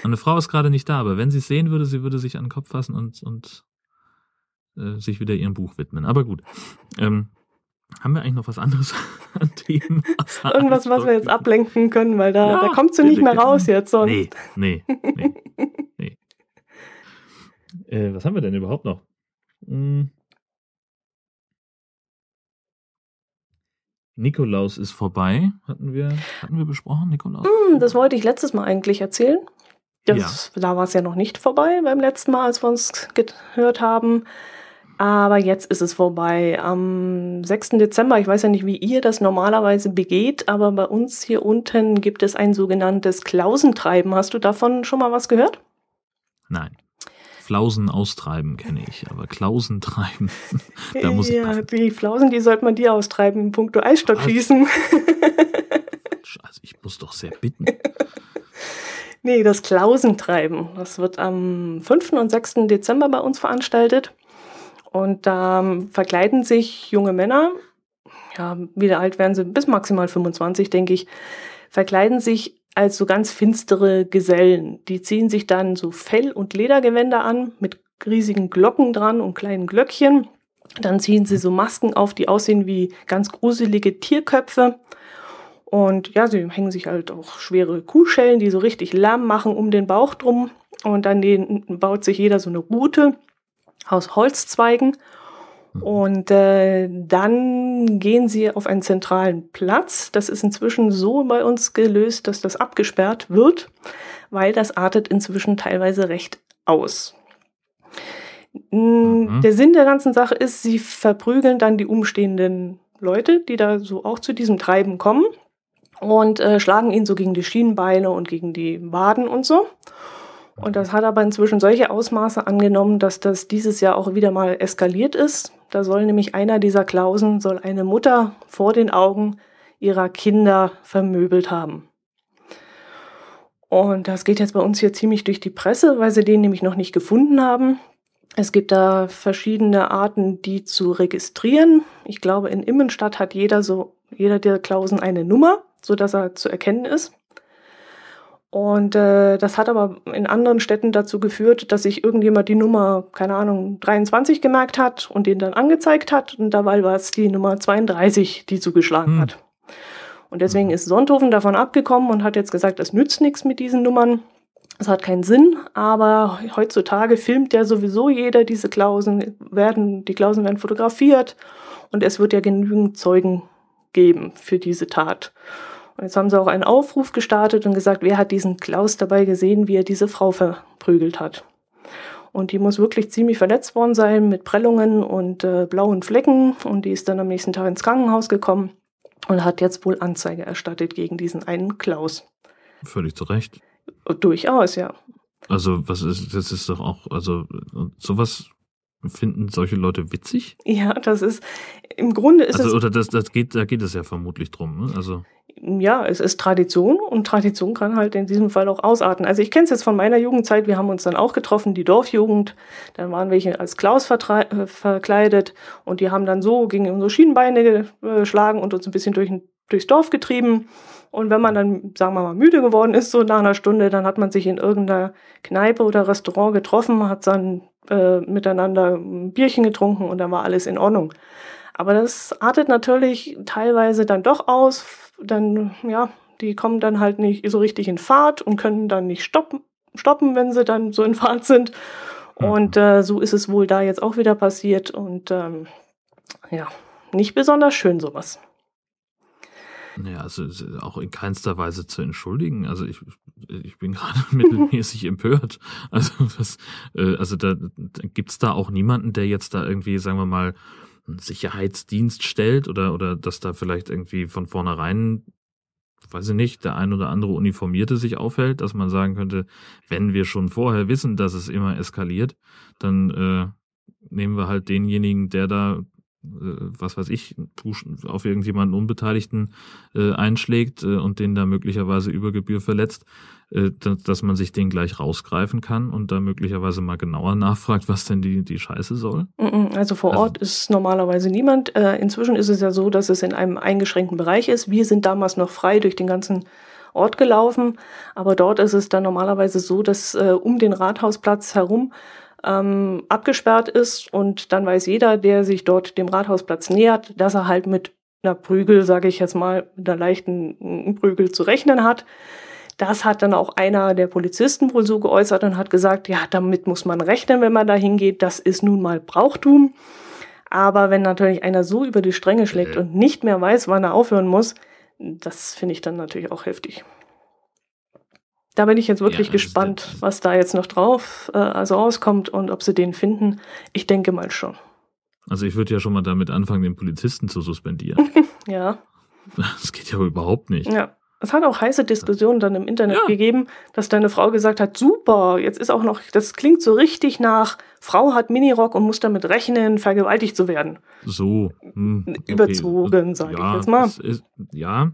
Meine Frau ist gerade nicht da, aber wenn sie es sehen würde, sie würde sich an den Kopf fassen und, und äh, sich wieder ihrem Buch widmen. Aber gut. Ähm, haben wir eigentlich noch was anderes an Themen? Irgendwas, was wir jetzt ablenken können, weil da, ja, da kommst du nicht mehr raus jetzt. Sonst. Nee, nee, nee. nee. Äh, was haben wir denn überhaupt noch? Hm. Nikolaus ist vorbei, hatten wir, hatten wir besprochen, Nikolaus? Hm, das wollte ich letztes Mal eigentlich erzählen. Das, ja. Da war es ja noch nicht vorbei beim letzten Mal, als wir uns gehört haben. Aber jetzt ist es vorbei. Am 6. Dezember, ich weiß ja nicht, wie ihr das normalerweise begeht, aber bei uns hier unten gibt es ein sogenanntes Klausentreiben. Hast du davon schon mal was gehört? Nein. Flausen austreiben kenne ich, aber Klausen treiben, da muss ja, ich passen. die Flausen, die sollte man dir austreiben in puncto Eisstockschießen. Also ich muss doch sehr bitten. nee, das Klausentreiben, das wird am 5. und 6. Dezember bei uns veranstaltet. Und da ähm, verkleiden sich junge Männer, ja, wie alt werden sie, bis maximal 25, denke ich, verkleiden sich als so ganz finstere Gesellen. Die ziehen sich dann so Fell- und Ledergewänder an mit riesigen Glocken dran und kleinen Glöckchen. Dann ziehen sie so Masken auf, die aussehen wie ganz gruselige Tierköpfe. Und ja, sie hängen sich halt auch schwere Kuhschellen, die so richtig Lärm machen um den Bauch drum. Und dann baut sich jeder so eine Rute aus Holzzweigen. Und äh, dann gehen sie auf einen zentralen Platz. Das ist inzwischen so bei uns gelöst, dass das abgesperrt wird, weil das artet inzwischen teilweise recht aus. Mhm. Der Sinn der ganzen Sache ist, sie verprügeln dann die umstehenden Leute, die da so auch zu diesem Treiben kommen und äh, schlagen ihn so gegen die Schienenbeine und gegen die Waden und so. Und das hat aber inzwischen solche Ausmaße angenommen, dass das dieses Jahr auch wieder mal eskaliert ist. Da soll nämlich einer dieser Klausen, soll eine Mutter vor den Augen ihrer Kinder vermöbelt haben. Und das geht jetzt bei uns hier ziemlich durch die Presse, weil sie den nämlich noch nicht gefunden haben. Es gibt da verschiedene Arten, die zu registrieren. Ich glaube, in Immenstadt hat jeder so, jeder der Klausen eine Nummer, so dass er zu erkennen ist. Und äh, das hat aber in anderen Städten dazu geführt, dass sich irgendjemand die Nummer, keine Ahnung, 23 gemerkt hat und den dann angezeigt hat. Und dabei war es die Nummer 32, die zugeschlagen hm. hat. Und deswegen ist Sonthofen davon abgekommen und hat jetzt gesagt, es nützt nichts mit diesen Nummern. Es hat keinen Sinn, aber heutzutage filmt ja sowieso jeder diese Klausen, werden, die Klausen werden fotografiert und es wird ja genügend Zeugen geben für diese Tat. Und jetzt haben sie auch einen Aufruf gestartet und gesagt, wer hat diesen Klaus dabei gesehen, wie er diese Frau verprügelt hat. Und die muss wirklich ziemlich verletzt worden sein mit Prellungen und äh, blauen Flecken. Und die ist dann am nächsten Tag ins Krankenhaus gekommen und hat jetzt wohl Anzeige erstattet gegen diesen einen Klaus. Völlig zu Recht. Durchaus, ja. Also, was ist, das ist doch auch, also, sowas finden solche Leute witzig? Ja, das ist, im Grunde ist also, es. Oder das, das geht, da geht es ja vermutlich drum, ne? Also. Ja, es ist Tradition und Tradition kann halt in diesem Fall auch ausarten. Also ich kenne es jetzt von meiner Jugendzeit, wir haben uns dann auch getroffen, die Dorfjugend, dann waren welche als Klaus äh, verkleidet und die haben dann so gegen unsere Schienenbeine geschlagen und uns ein bisschen durch, durchs Dorf getrieben. Und wenn man dann, sagen wir mal, müde geworden ist, so nach einer Stunde, dann hat man sich in irgendeiner Kneipe oder Restaurant getroffen, hat dann äh, miteinander ein Bierchen getrunken und dann war alles in Ordnung. Aber das artet natürlich teilweise dann doch aus. Dann, ja, die kommen dann halt nicht so richtig in Fahrt und können dann nicht stoppen, stoppen wenn sie dann so in Fahrt sind. Und äh, so ist es wohl da jetzt auch wieder passiert. Und ähm, ja, nicht besonders schön sowas. Naja, also auch in keinster Weise zu entschuldigen. Also ich, ich bin gerade mittelmäßig empört. Also, was, äh, also da, da gibt's da auch niemanden, der jetzt da irgendwie, sagen wir mal, einen Sicherheitsdienst stellt oder, oder dass da vielleicht irgendwie von vornherein, weiß ich nicht, der ein oder andere Uniformierte sich aufhält, dass man sagen könnte, wenn wir schon vorher wissen, dass es immer eskaliert, dann äh, nehmen wir halt denjenigen, der da was weiß ich, auf irgendjemanden Unbeteiligten äh, einschlägt äh, und den da möglicherweise über Gebühr verletzt, äh, dass, dass man sich den gleich rausgreifen kann und da möglicherweise mal genauer nachfragt, was denn die, die Scheiße soll? Also vor also, Ort ist normalerweise niemand. Äh, inzwischen ist es ja so, dass es in einem eingeschränkten Bereich ist. Wir sind damals noch frei durch den ganzen Ort gelaufen, aber dort ist es dann normalerweise so, dass äh, um den Rathausplatz herum ähm, abgesperrt ist und dann weiß jeder, der sich dort dem Rathausplatz nähert, dass er halt mit einer Prügel, sage ich jetzt mal, mit einer leichten Prügel zu rechnen hat. Das hat dann auch einer der Polizisten wohl so geäußert und hat gesagt, ja, damit muss man rechnen, wenn man da hingeht. Das ist nun mal Brauchtum. Aber wenn natürlich einer so über die Stränge schlägt und nicht mehr weiß, wann er aufhören muss, das finde ich dann natürlich auch heftig. Da bin ich jetzt wirklich ja, gespannt, was da jetzt noch drauf äh, also rauskommt und ob sie den finden. Ich denke mal schon. Also ich würde ja schon mal damit anfangen, den Polizisten zu suspendieren. ja. Das geht ja überhaupt nicht. Ja. Es hat auch heiße Diskussionen dann im Internet ja. gegeben, dass deine Frau gesagt hat, super, jetzt ist auch noch, das klingt so richtig nach, Frau hat Minirock und muss damit rechnen, vergewaltigt zu werden. So. Hm, okay. Überzogen, sage ja, ich jetzt mal. Ist, ja,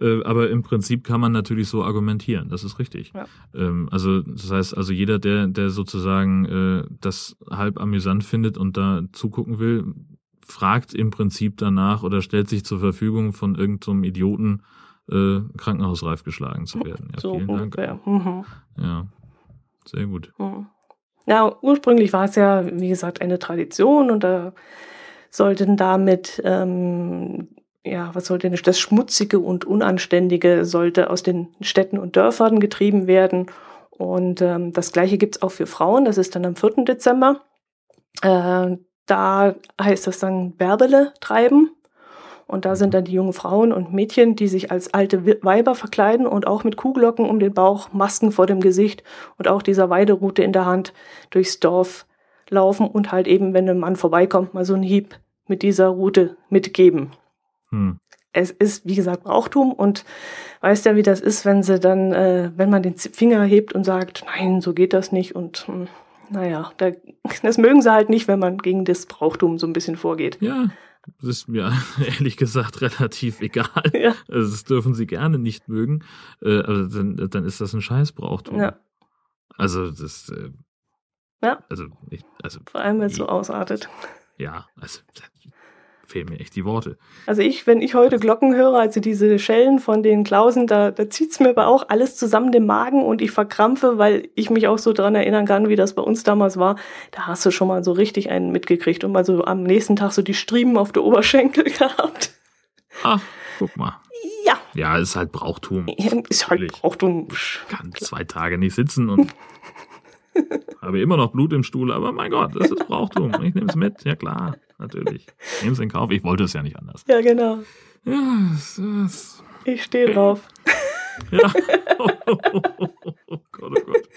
äh, aber im Prinzip kann man natürlich so argumentieren, das ist richtig. Ja. Ähm, also das heißt, also jeder, der, der sozusagen äh, das halb amüsant findet und da zugucken will, fragt im Prinzip danach oder stellt sich zur Verfügung von irgendeinem so Idioten, äh, krankenhausreif geschlagen zu werden. Ja, so vielen Dank. Mhm. Ja, sehr gut. Mhm. Ja, ursprünglich war es ja, wie gesagt, eine Tradition und da sollten damit, ähm, ja, was sollte nicht, das Schmutzige und Unanständige sollte aus den Städten und Dörfern getrieben werden. Und ähm, das gleiche gibt's auch für Frauen, das ist dann am 4. Dezember. Äh, da heißt das dann Bärbele treiben. Und da sind dann die jungen Frauen und Mädchen, die sich als alte Weiber verkleiden und auch mit Kuhglocken um den Bauch, Masken vor dem Gesicht und auch dieser Weiderute in der Hand durchs Dorf laufen und halt eben, wenn ein Mann vorbeikommt, mal so einen Hieb mit dieser Route mitgeben. Hm. Es ist, wie gesagt, Brauchtum und weißt ja, wie das ist, wenn sie dann, äh, wenn man den Finger hebt und sagt, nein, so geht das nicht und hm, naja, da, das mögen sie halt nicht, wenn man gegen das Brauchtum so ein bisschen vorgeht. Ja, das ist mir ehrlich gesagt relativ egal. Ja. Also das dürfen sie gerne nicht mögen. Äh, aber dann, dann ist das ein Scheißbrauchtum. Ja. Also das. Äh, ja. Also, ich, also vor allem wenn es so ausartet. Ja, also fehlen mir echt die Worte. Also ich, wenn ich heute Glocken höre, also diese Schellen von den Klausen, da, da zieht's mir aber auch alles zusammen den Magen und ich verkrampfe, weil ich mich auch so dran erinnern kann, wie das bei uns damals war. Da hast du schon mal so richtig einen mitgekriegt und mal so am nächsten Tag so die Striemen auf der Oberschenkel gehabt. Ach, guck mal. Ja. Ja, ist halt Brauchtum. Ist halt Natürlich. Brauchtum. Ich kann zwei Tage nicht sitzen und habe immer noch Blut im Stuhl, aber mein Gott, das ist Brauchtum. Ich nehme es mit, ja klar, natürlich. Ich nehme es in Kauf. Ich wollte es ja nicht anders. Ja, genau. Ja, es, es. Ich stehe drauf. Ja. Oh, oh, oh, oh, Gott, oh Gott.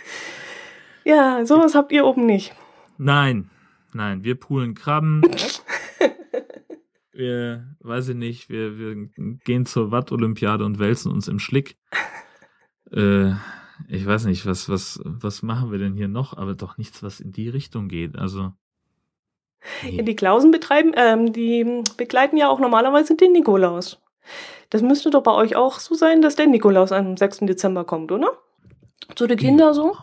Ja, sowas habt ihr oben nicht. Nein, nein, wir poolen Krabben. wir, weiß ich nicht, wir, wir gehen zur Watt-Olympiade und wälzen uns im Schlick. Äh, ich weiß nicht, was, was, was machen wir denn hier noch? Aber doch nichts, was in die Richtung geht. Also. Nee. Die Klausen betreiben, ähm, die begleiten ja auch normalerweise den Nikolaus. Das müsste doch bei euch auch so sein, dass der Nikolaus am 6. Dezember kommt, oder? Zu den Kindern ja. so?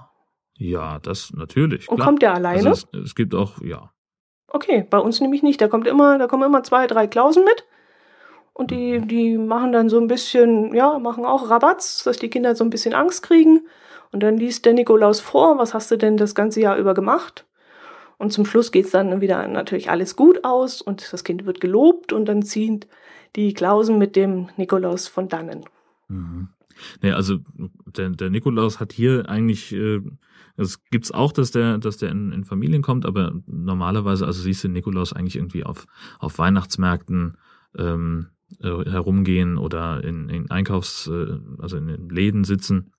Ja, das natürlich. Und klar. kommt der alleine? Also es, es, gibt auch, ja. Okay, bei uns nämlich nicht. Da kommt immer, da kommen immer zwei, drei Klausen mit. Und die, mhm. die machen dann so ein bisschen, ja, machen auch Rabatz, dass die Kinder so ein bisschen Angst kriegen. Und dann liest der Nikolaus vor, was hast du denn das ganze Jahr über gemacht? Und zum Schluss geht's dann wieder natürlich alles gut aus und das Kind wird gelobt und dann ziehen die Klausen mit dem Nikolaus von dannen. Mhm. Nee, also der, der Nikolaus hat hier eigentlich, äh, es gibt's auch, dass der, dass der in, in Familien kommt, aber normalerweise, also siehst du Nikolaus eigentlich irgendwie auf, auf Weihnachtsmärkten ähm, äh, herumgehen oder in, in Einkaufs-, äh, also in den Läden sitzen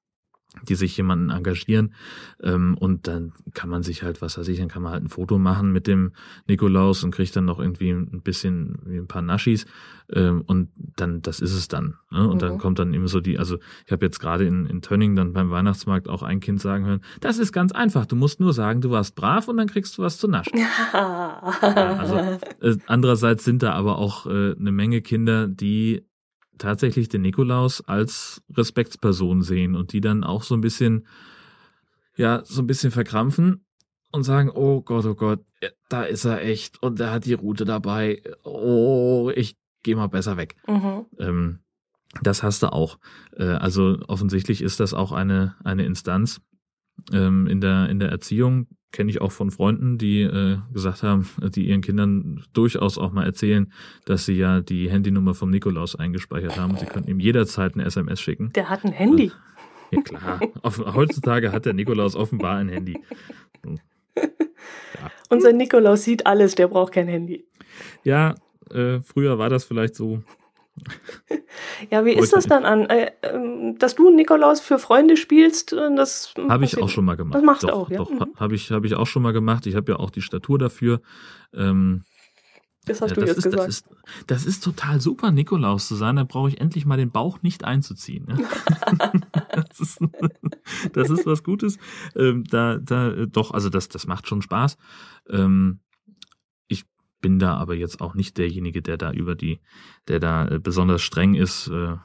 die sich jemanden engagieren ähm, und dann kann man sich halt, was weiß ich, dann kann man halt ein Foto machen mit dem Nikolaus und kriegt dann noch irgendwie ein bisschen wie ein paar Naschis ähm, und dann, das ist es dann. Ne? Und mhm. dann kommt dann immer so die, also ich habe jetzt gerade in, in Tönning dann beim Weihnachtsmarkt auch ein Kind sagen hören, das ist ganz einfach, du musst nur sagen, du warst brav und dann kriegst du was zu naschen. ja, also äh, andererseits sind da aber auch äh, eine Menge Kinder, die tatsächlich den Nikolaus als Respektsperson sehen und die dann auch so ein bisschen, ja, so ein bisschen verkrampfen und sagen, oh Gott, oh Gott, da ist er echt und er hat die Route dabei. Oh, ich gehe mal besser weg. Mhm. Ähm, das hast du auch. Äh, also offensichtlich ist das auch eine, eine Instanz ähm, in, der, in der Erziehung, kenne ich auch von Freunden, die äh, gesagt haben, die ihren Kindern durchaus auch mal erzählen, dass sie ja die Handynummer vom Nikolaus eingespeichert haben. Sie können ihm jederzeit eine SMS schicken. Der hat ein Handy. Ja klar. Heutzutage hat der Nikolaus offenbar ein Handy. Ja. Unser Nikolaus sieht alles, der braucht kein Handy. Ja, äh, früher war das vielleicht so. Ja, wie ist das dann an? Äh, ähm, dass du Nikolaus für Freunde spielst, äh, das habe ich auch schon mal gemacht. Das machst doch, du auch, ja? Doch, mhm. habe ich, hab ich auch schon mal gemacht. Ich habe ja auch die Statur dafür. Ähm, das hast ja, du das jetzt ist, gesagt. Das ist, das ist total super, Nikolaus zu sein. Da brauche ich endlich mal den Bauch nicht einzuziehen. das, ist, das ist was Gutes. Ähm, da, da, doch, also das, das macht schon Spaß. Ähm, bin da aber jetzt auch nicht derjenige, der da über die, der da äh, besonders streng ist. Äh,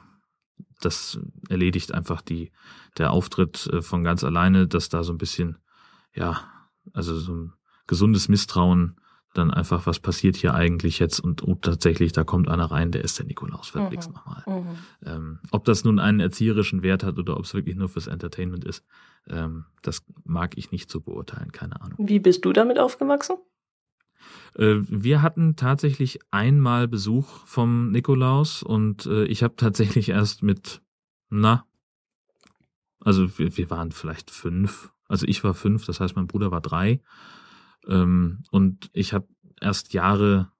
das erledigt einfach die, der Auftritt äh, von ganz alleine, dass da so ein bisschen, ja, also so ein gesundes Misstrauen dann einfach, was passiert hier eigentlich jetzt und oh, tatsächlich, da kommt einer rein, der ist der Nikolaus, verblick's mhm. nochmal. Mhm. Ähm, ob das nun einen erzieherischen Wert hat oder ob es wirklich nur fürs Entertainment ist, ähm, das mag ich nicht so beurteilen, keine Ahnung. Wie bist du damit aufgewachsen? Äh, wir hatten tatsächlich einmal Besuch vom Nikolaus und äh, ich habe tatsächlich erst mit, na, also wir, wir waren vielleicht fünf, also ich war fünf, das heißt mein Bruder war drei ähm, und ich habe erst Jahre,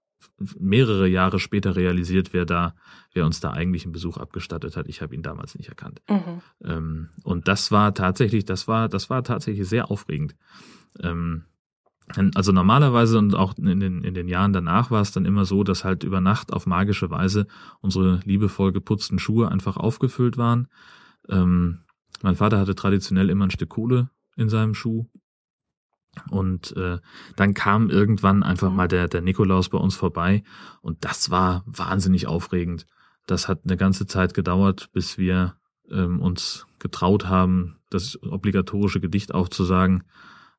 mehrere Jahre später realisiert, wer da, wer uns da eigentlich einen Besuch abgestattet hat. Ich habe ihn damals nicht erkannt. Mhm. Ähm, und das war tatsächlich, das war, das war tatsächlich sehr aufregend. Ähm, also normalerweise und auch in den, in den Jahren danach war es dann immer so, dass halt über Nacht auf magische Weise unsere liebevoll geputzten Schuhe einfach aufgefüllt waren. Ähm, mein Vater hatte traditionell immer ein Stück Kohle in seinem Schuh. Und äh, dann kam irgendwann einfach mal der, der Nikolaus bei uns vorbei und das war wahnsinnig aufregend. Das hat eine ganze Zeit gedauert, bis wir ähm, uns getraut haben, das obligatorische Gedicht aufzusagen.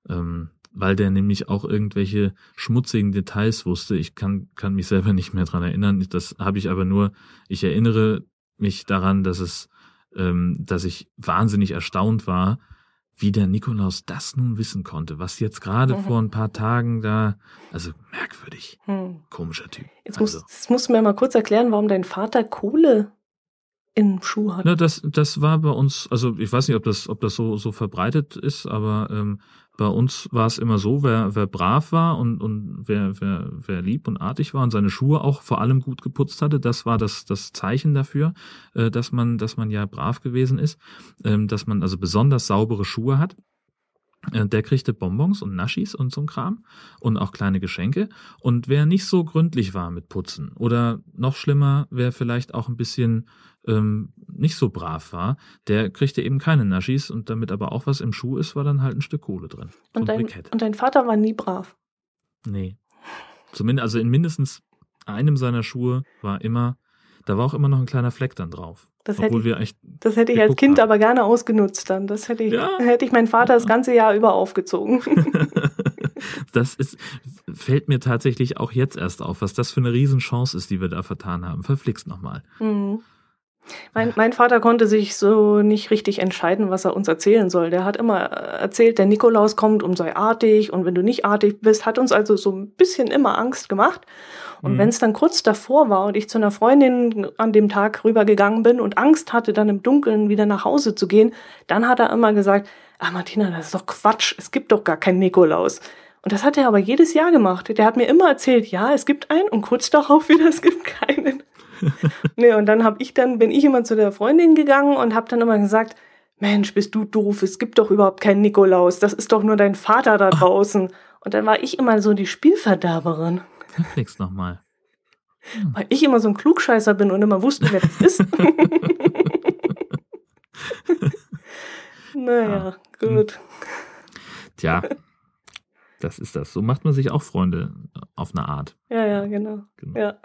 Ähm, weil der nämlich auch irgendwelche schmutzigen Details wusste. Ich kann, kann mich selber nicht mehr dran erinnern. Das habe ich aber nur, ich erinnere mich daran, dass es, ähm, dass ich wahnsinnig erstaunt war, wie der Nikolaus das nun wissen konnte, was jetzt gerade mhm. vor ein paar Tagen da, also merkwürdig, hm. komischer Typ. Jetzt, also. musst, jetzt musst du mir mal kurz erklären, warum dein Vater Kohle im Schuh hat. Na, das, das war bei uns, also ich weiß nicht, ob das, ob das so, so verbreitet ist, aber ähm, bei uns war es immer so, wer, wer brav war und, und wer, wer, wer lieb und artig war und seine Schuhe auch vor allem gut geputzt hatte, das war das, das Zeichen dafür, äh, dass man, dass man ja brav gewesen ist, ähm, dass man also besonders saubere Schuhe hat. Äh, der kriegte Bonbons und Naschis und so ein Kram und auch kleine Geschenke. Und wer nicht so gründlich war mit Putzen oder noch schlimmer, wer vielleicht auch ein bisschen ähm, nicht so brav war, der kriegte eben keine Naschis und damit aber auch was im Schuh ist, war dann halt ein Stück Kohle drin. Und, dein, und dein Vater war nie brav? Nee. Zumindest, also in mindestens einem seiner Schuhe war immer, da war auch immer noch ein kleiner Fleck dann drauf. Das hätte, ich, echt das hätte ich als Kind haben. aber gerne ausgenutzt dann. Das hätte ich, ja. hätte ich meinen Vater das ganze Jahr über aufgezogen. das ist, fällt mir tatsächlich auch jetzt erst auf, was das für eine Riesenchance ist, die wir da vertan haben. Verflixt nochmal. Mhm. Mein, mein, Vater konnte sich so nicht richtig entscheiden, was er uns erzählen soll. Der hat immer erzählt, der Nikolaus kommt und sei artig und wenn du nicht artig bist, hat uns also so ein bisschen immer Angst gemacht. Und mhm. wenn es dann kurz davor war und ich zu einer Freundin an dem Tag rübergegangen bin und Angst hatte, dann im Dunkeln wieder nach Hause zu gehen, dann hat er immer gesagt, ah Martina, das ist doch Quatsch, es gibt doch gar keinen Nikolaus. Und das hat er aber jedes Jahr gemacht. Der hat mir immer erzählt, ja, es gibt einen und kurz darauf wieder, es gibt keinen. Nee, und dann habe ich dann, bin ich immer zu der Freundin gegangen und habe dann immer gesagt, Mensch, bist du doof, es gibt doch überhaupt keinen Nikolaus, das ist doch nur dein Vater da draußen. Und dann war ich immer so die Spielverderberin. Verflixt nochmal. Hm. Weil ich immer so ein Klugscheißer bin und immer wusste, wer das ist. naja, ja. gut. Tja, das ist das. So macht man sich auch Freunde auf eine Art. Ja, ja, genau. genau. Ja.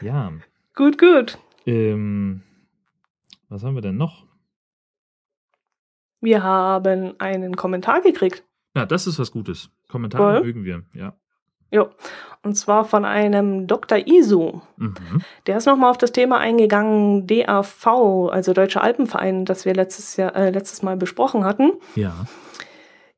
Ja. gut, gut. Ähm, was haben wir denn noch? Wir haben einen Kommentar gekriegt. Ja, das ist was Gutes. Kommentare mögen wir, ja. Ja, und zwar von einem Dr. Isu. Mhm. Der ist nochmal auf das Thema eingegangen, DAV, also Deutscher Alpenverein, das wir letztes, Jahr, äh, letztes Mal besprochen hatten. Ja.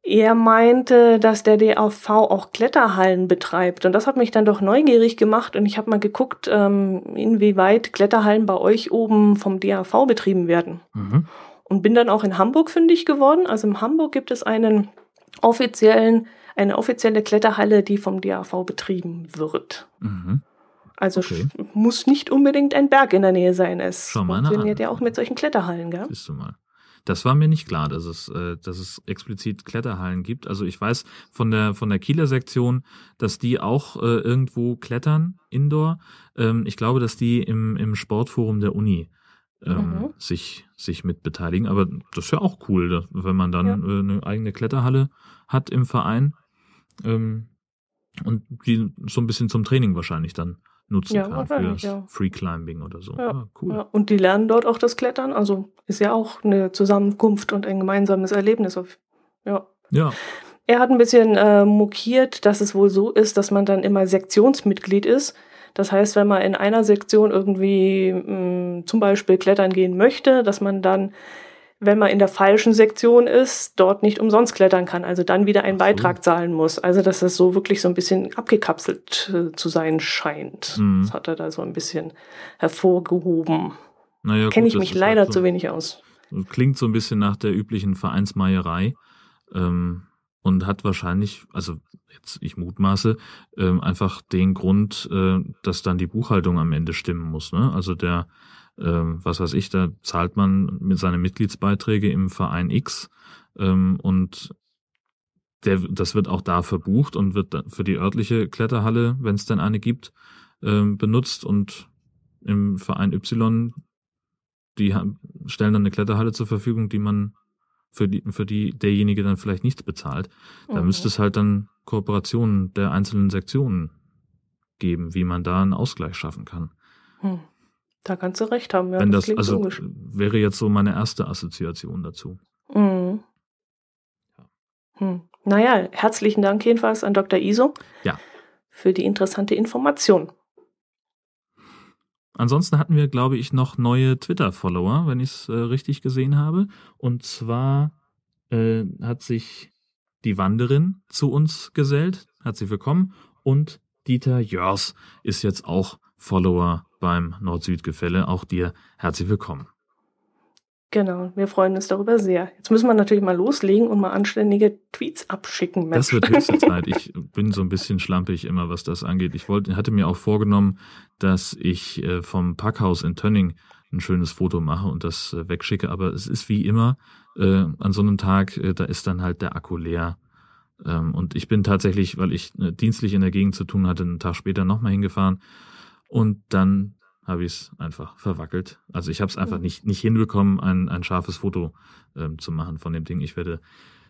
Er meinte, dass der DAV auch Kletterhallen betreibt. Und das hat mich dann doch neugierig gemacht. Und ich habe mal geguckt, ähm, inwieweit Kletterhallen bei euch oben vom DAV betrieben werden. Mhm. Und bin dann auch in Hamburg fündig geworden. Also in Hamburg gibt es einen offiziellen, eine offizielle Kletterhalle, die vom DAV betrieben wird. Mhm. Also okay. muss nicht unbedingt ein Berg in der Nähe sein. Es funktioniert ja auch mit solchen Kletterhallen, gell? Siehst du mal. Das war mir nicht klar, dass es, äh, dass es explizit Kletterhallen gibt. Also ich weiß von der von der Kieler Sektion, dass die auch äh, irgendwo klettern indoor. Ähm, ich glaube, dass die im, im Sportforum der Uni ähm, mhm. sich sich mit beteiligen. Aber das ist ja auch cool, wenn man dann ja. äh, eine eigene Kletterhalle hat im Verein ähm, und die so ein bisschen zum Training wahrscheinlich dann nutzen ja, kann für ja. Free Climbing oder so. Ja, ah, cool. Und die lernen dort auch das Klettern. Also ist ja auch eine Zusammenkunft und ein gemeinsames Erlebnis. Ja. ja. Er hat ein bisschen äh, mokiert, dass es wohl so ist, dass man dann immer Sektionsmitglied ist. Das heißt, wenn man in einer Sektion irgendwie mh, mm, zum Beispiel klettern gehen möchte, dass man dann wenn man in der falschen Sektion ist, dort nicht umsonst klettern kann, also dann wieder einen Beitrag zahlen muss. Also dass das so wirklich so ein bisschen abgekapselt äh, zu sein scheint. Mhm. Das hat er da so ein bisschen hervorgehoben. Naja, Kenne ich mich leider halt so, zu wenig aus. Klingt so ein bisschen nach der üblichen Vereinsmeierei ähm, und hat wahrscheinlich, also jetzt ich mutmaße, ähm, einfach den Grund, äh, dass dann die Buchhaltung am Ende stimmen muss. Ne? Also der was weiß ich, da zahlt man mit seinen Mitgliedsbeiträge im Verein X ähm, und der, das wird auch da verbucht und wird für die örtliche Kletterhalle, wenn es denn eine gibt, ähm, benutzt und im Verein Y, die stellen dann eine Kletterhalle zur Verfügung, die man für die, für die derjenige dann vielleicht nichts bezahlt. Da mhm. müsste es halt dann Kooperationen der einzelnen Sektionen geben, wie man da einen Ausgleich schaffen kann. Hm. Da kannst du recht haben, ja. Wenn das, das also logisch. wäre jetzt so meine erste Assoziation dazu. Mhm. Hm. Naja, herzlichen Dank jedenfalls an Dr. Iso. Ja. Für die interessante Information. Ansonsten hatten wir, glaube ich, noch neue Twitter-Follower, wenn ich es äh, richtig gesehen habe. Und zwar äh, hat sich die Wanderin zu uns gesellt. Herzlich willkommen. Und Dieter Jörs ist jetzt auch Follower beim Nord-Süd-Gefälle. Auch dir herzlich willkommen. Genau, wir freuen uns darüber sehr. Jetzt müssen wir natürlich mal loslegen und mal anständige Tweets abschicken. Mensch. Das wird höchste Zeit. Ich bin so ein bisschen schlampig immer, was das angeht. Ich wollte, hatte mir auch vorgenommen, dass ich äh, vom Packhaus in Tönning ein schönes Foto mache und das äh, wegschicke. Aber es ist wie immer äh, an so einem Tag, äh, da ist dann halt der Akku leer. Ähm, und ich bin tatsächlich, weil ich äh, dienstlich in der Gegend zu tun hatte, einen Tag später nochmal hingefahren. Und dann habe ich es einfach verwackelt. Also ich habe es einfach mhm. nicht, nicht hinbekommen, ein, ein scharfes Foto ähm, zu machen von dem Ding. Ich werde,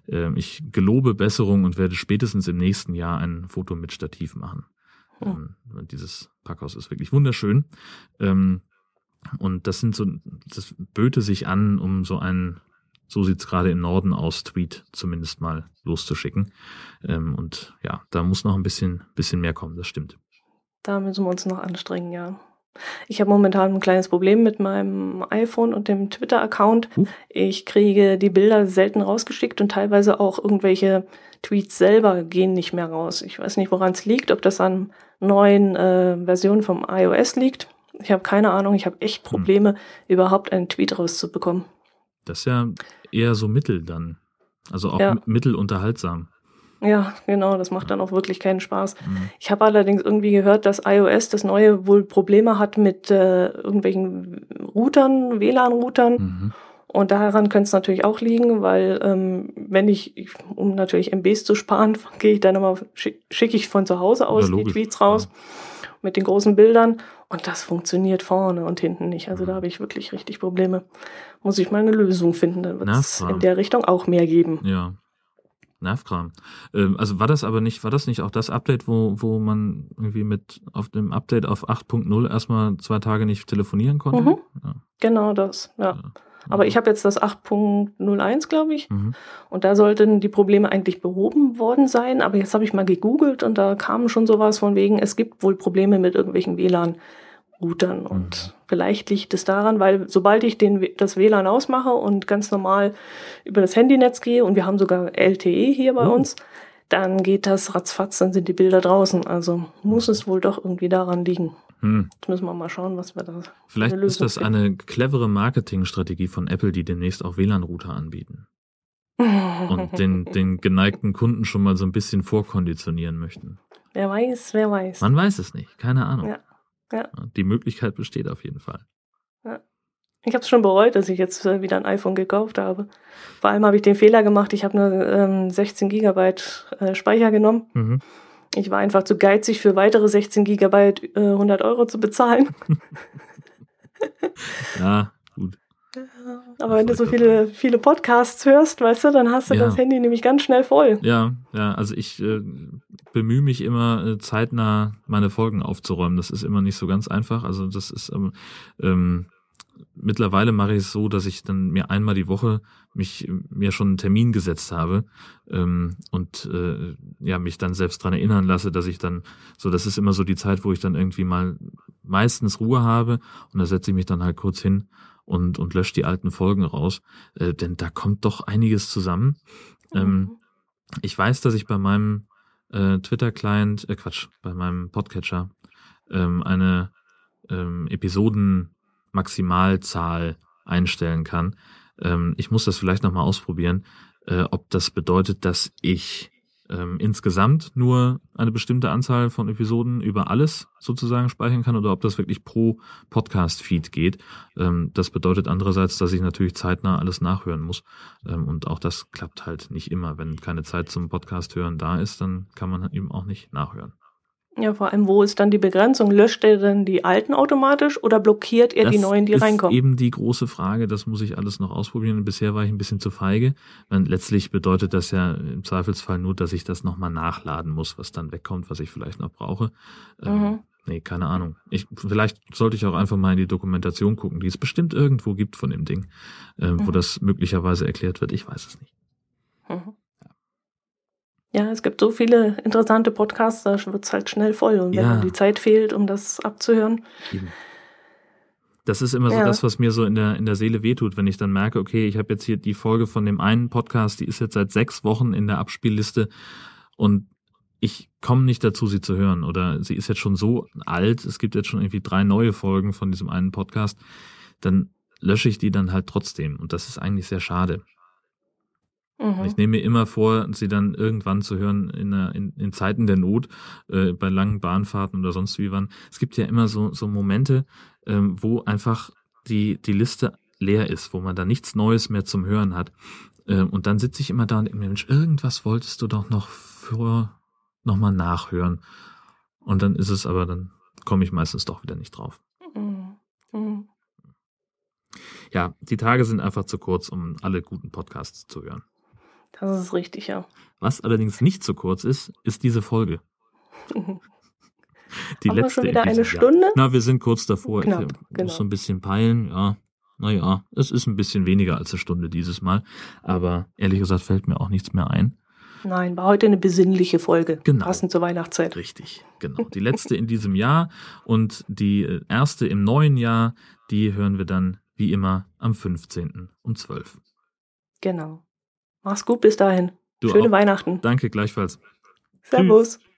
ähm, ich gelobe Besserung und werde spätestens im nächsten Jahr ein Foto mit Stativ machen. Ähm, dieses Packhaus ist wirklich wunderschön. Ähm, und das sind so, das böte sich an, um so einen, so sieht's gerade im Norden aus, Tweet zumindest mal loszuschicken. Ähm, und ja, da muss noch ein bisschen, bisschen mehr kommen, das stimmt. Da müssen wir uns noch anstrengen, ja. Ich habe momentan ein kleines Problem mit meinem iPhone und dem Twitter-Account. Hm? Ich kriege die Bilder selten rausgeschickt und teilweise auch irgendwelche Tweets selber gehen nicht mehr raus. Ich weiß nicht, woran es liegt, ob das an neuen äh, Versionen vom iOS liegt. Ich habe keine Ahnung. Ich habe echt hm. Probleme, hm. überhaupt einen Tweet rauszubekommen. Das ist ja eher so mittel dann. Also auch ja. mittelunterhaltsam. Ja, genau, das macht dann auch wirklich keinen Spaß. Mhm. Ich habe allerdings irgendwie gehört, dass iOS das neue wohl Probleme hat mit äh, irgendwelchen Routern, WLAN-Routern. Mhm. Und daran könnte es natürlich auch liegen, weil ähm, wenn ich, um natürlich MBs zu sparen, gehe ich dann immer, schicke schick ich von zu Hause aus ja, die Tweets raus ja. mit den großen Bildern. Und das funktioniert vorne und hinten nicht. Also mhm. da habe ich wirklich richtig Probleme. Muss ich mal eine Lösung finden, dann wird es in der Richtung auch mehr geben. Ja, Nervkram. Ähm, also war das aber nicht, war das nicht auch das Update, wo, wo man irgendwie mit auf dem Update auf 8.0 erstmal zwei Tage nicht telefonieren konnte? Mhm. Ja. Genau das, ja. ja. Aber ich habe jetzt das 8.01, glaube ich. Mhm. Und da sollten die Probleme eigentlich behoben worden sein. Aber jetzt habe ich mal gegoogelt und da kam schon sowas von wegen, es gibt wohl Probleme mit irgendwelchen WLAN. Routern. Und mhm. vielleicht liegt es daran, weil sobald ich den, das WLAN ausmache und ganz normal über das Handynetz gehe, und wir haben sogar LTE hier bei oh. uns, dann geht das ratzfatz, dann sind die Bilder draußen. Also muss es wohl doch irgendwie daran liegen. Hm. Jetzt müssen wir mal schauen, was wir da. Vielleicht ist das finden. eine clevere Marketingstrategie von Apple, die demnächst auch WLAN-Router anbieten. und den, den geneigten Kunden schon mal so ein bisschen vorkonditionieren möchten. Wer weiß, wer weiß. Man weiß es nicht, keine Ahnung. Ja. Ja. Die Möglichkeit besteht auf jeden Fall. Ja. Ich habe es schon bereut, dass ich jetzt äh, wieder ein iPhone gekauft habe. Vor allem habe ich den Fehler gemacht, ich habe nur ähm, 16 Gigabyte äh, Speicher genommen. Mhm. Ich war einfach zu geizig, für weitere 16 Gigabyte äh, 100 Euro zu bezahlen. ja, gut. Aber wenn du so viele, viele Podcasts hörst, weißt du, dann hast du ja. das Handy nämlich ganz schnell voll. Ja, ja, also ich äh, bemühe mich immer äh, zeitnah meine Folgen aufzuräumen. Das ist immer nicht so ganz einfach. Also das ist ähm, ähm, mittlerweile mache ich es so, dass ich dann mir einmal die Woche mich mir schon einen Termin gesetzt habe ähm, und äh, ja mich dann selbst dran erinnern lasse, dass ich dann so, das ist immer so die Zeit, wo ich dann irgendwie mal meistens Ruhe habe und da setze ich mich dann halt kurz hin und, und löscht die alten Folgen raus, äh, denn da kommt doch einiges zusammen. Ähm, mhm. Ähm, ich weiß, dass ich bei meinem äh, Twitter-Client, äh, Quatsch, bei meinem Podcatcher ähm, eine ähm, Episoden-Maximalzahl einstellen kann. Ähm, ich muss das vielleicht nochmal ausprobieren, äh, ob das bedeutet, dass ich ähm, insgesamt nur eine bestimmte Anzahl von Episoden über alles sozusagen speichern kann oder ob das wirklich pro Podcast-Feed geht. Ähm, das bedeutet andererseits, dass ich natürlich zeitnah alles nachhören muss. Ähm, und auch das klappt halt nicht immer. Wenn keine Zeit zum Podcast hören da ist, dann kann man eben auch nicht nachhören. Ja, vor allem, wo ist dann die Begrenzung? Löscht er dann die alten automatisch oder blockiert er das die neuen, die ist reinkommen? Eben die große Frage, das muss ich alles noch ausprobieren. Bisher war ich ein bisschen zu feige. Und letztlich bedeutet das ja im Zweifelsfall nur, dass ich das nochmal nachladen muss, was dann wegkommt, was ich vielleicht noch brauche. Ähm, mhm. nee, keine Ahnung. Ich, vielleicht sollte ich auch einfach mal in die Dokumentation gucken, die es bestimmt irgendwo gibt von dem Ding, äh, mhm. wo das möglicherweise erklärt wird. Ich weiß es nicht. Mhm. Ja, es gibt so viele interessante Podcasts, da wird es halt schnell voll. Und wenn ja. die Zeit fehlt, um das abzuhören. Eben. Das ist immer so ja. das, was mir so in der, in der Seele wehtut, wenn ich dann merke, okay, ich habe jetzt hier die Folge von dem einen Podcast, die ist jetzt seit sechs Wochen in der Abspielliste und ich komme nicht dazu, sie zu hören. Oder sie ist jetzt schon so alt, es gibt jetzt schon irgendwie drei neue Folgen von diesem einen Podcast, dann lösche ich die dann halt trotzdem. Und das ist eigentlich sehr schade. Mhm. Ich nehme mir immer vor, sie dann irgendwann zu hören in, der, in, in Zeiten der Not, äh, bei langen Bahnfahrten oder sonst wie wann. Es gibt ja immer so, so Momente, ähm, wo einfach die, die Liste leer ist, wo man da nichts Neues mehr zum Hören hat. Ähm, und dann sitze ich immer da und denke mir, Mensch, irgendwas wolltest du doch noch für nochmal nachhören. Und dann ist es aber, dann komme ich meistens doch wieder nicht drauf. Mhm. Mhm. Ja, die Tage sind einfach zu kurz, um alle guten Podcasts zu hören. Das ist richtig, ja. Was allerdings nicht zu kurz ist, ist diese Folge. Die Haben letzte wir schon wieder eine Stunde? Jahr. Na, wir sind kurz davor. Knapp, ich genau. muss so ein bisschen peilen, ja. Naja, es ist ein bisschen weniger als eine Stunde dieses Mal. Aber ehrlich gesagt fällt mir auch nichts mehr ein. Nein, war heute eine besinnliche Folge. Genau. Passend zur Weihnachtszeit. Richtig, genau. Die letzte in diesem Jahr und die äh, erste im neuen Jahr, die hören wir dann wie immer am 15. um 12. Genau. Mach's gut bis dahin. Du Schöne auch. Weihnachten. Danke gleichfalls. Servus. Tschüss.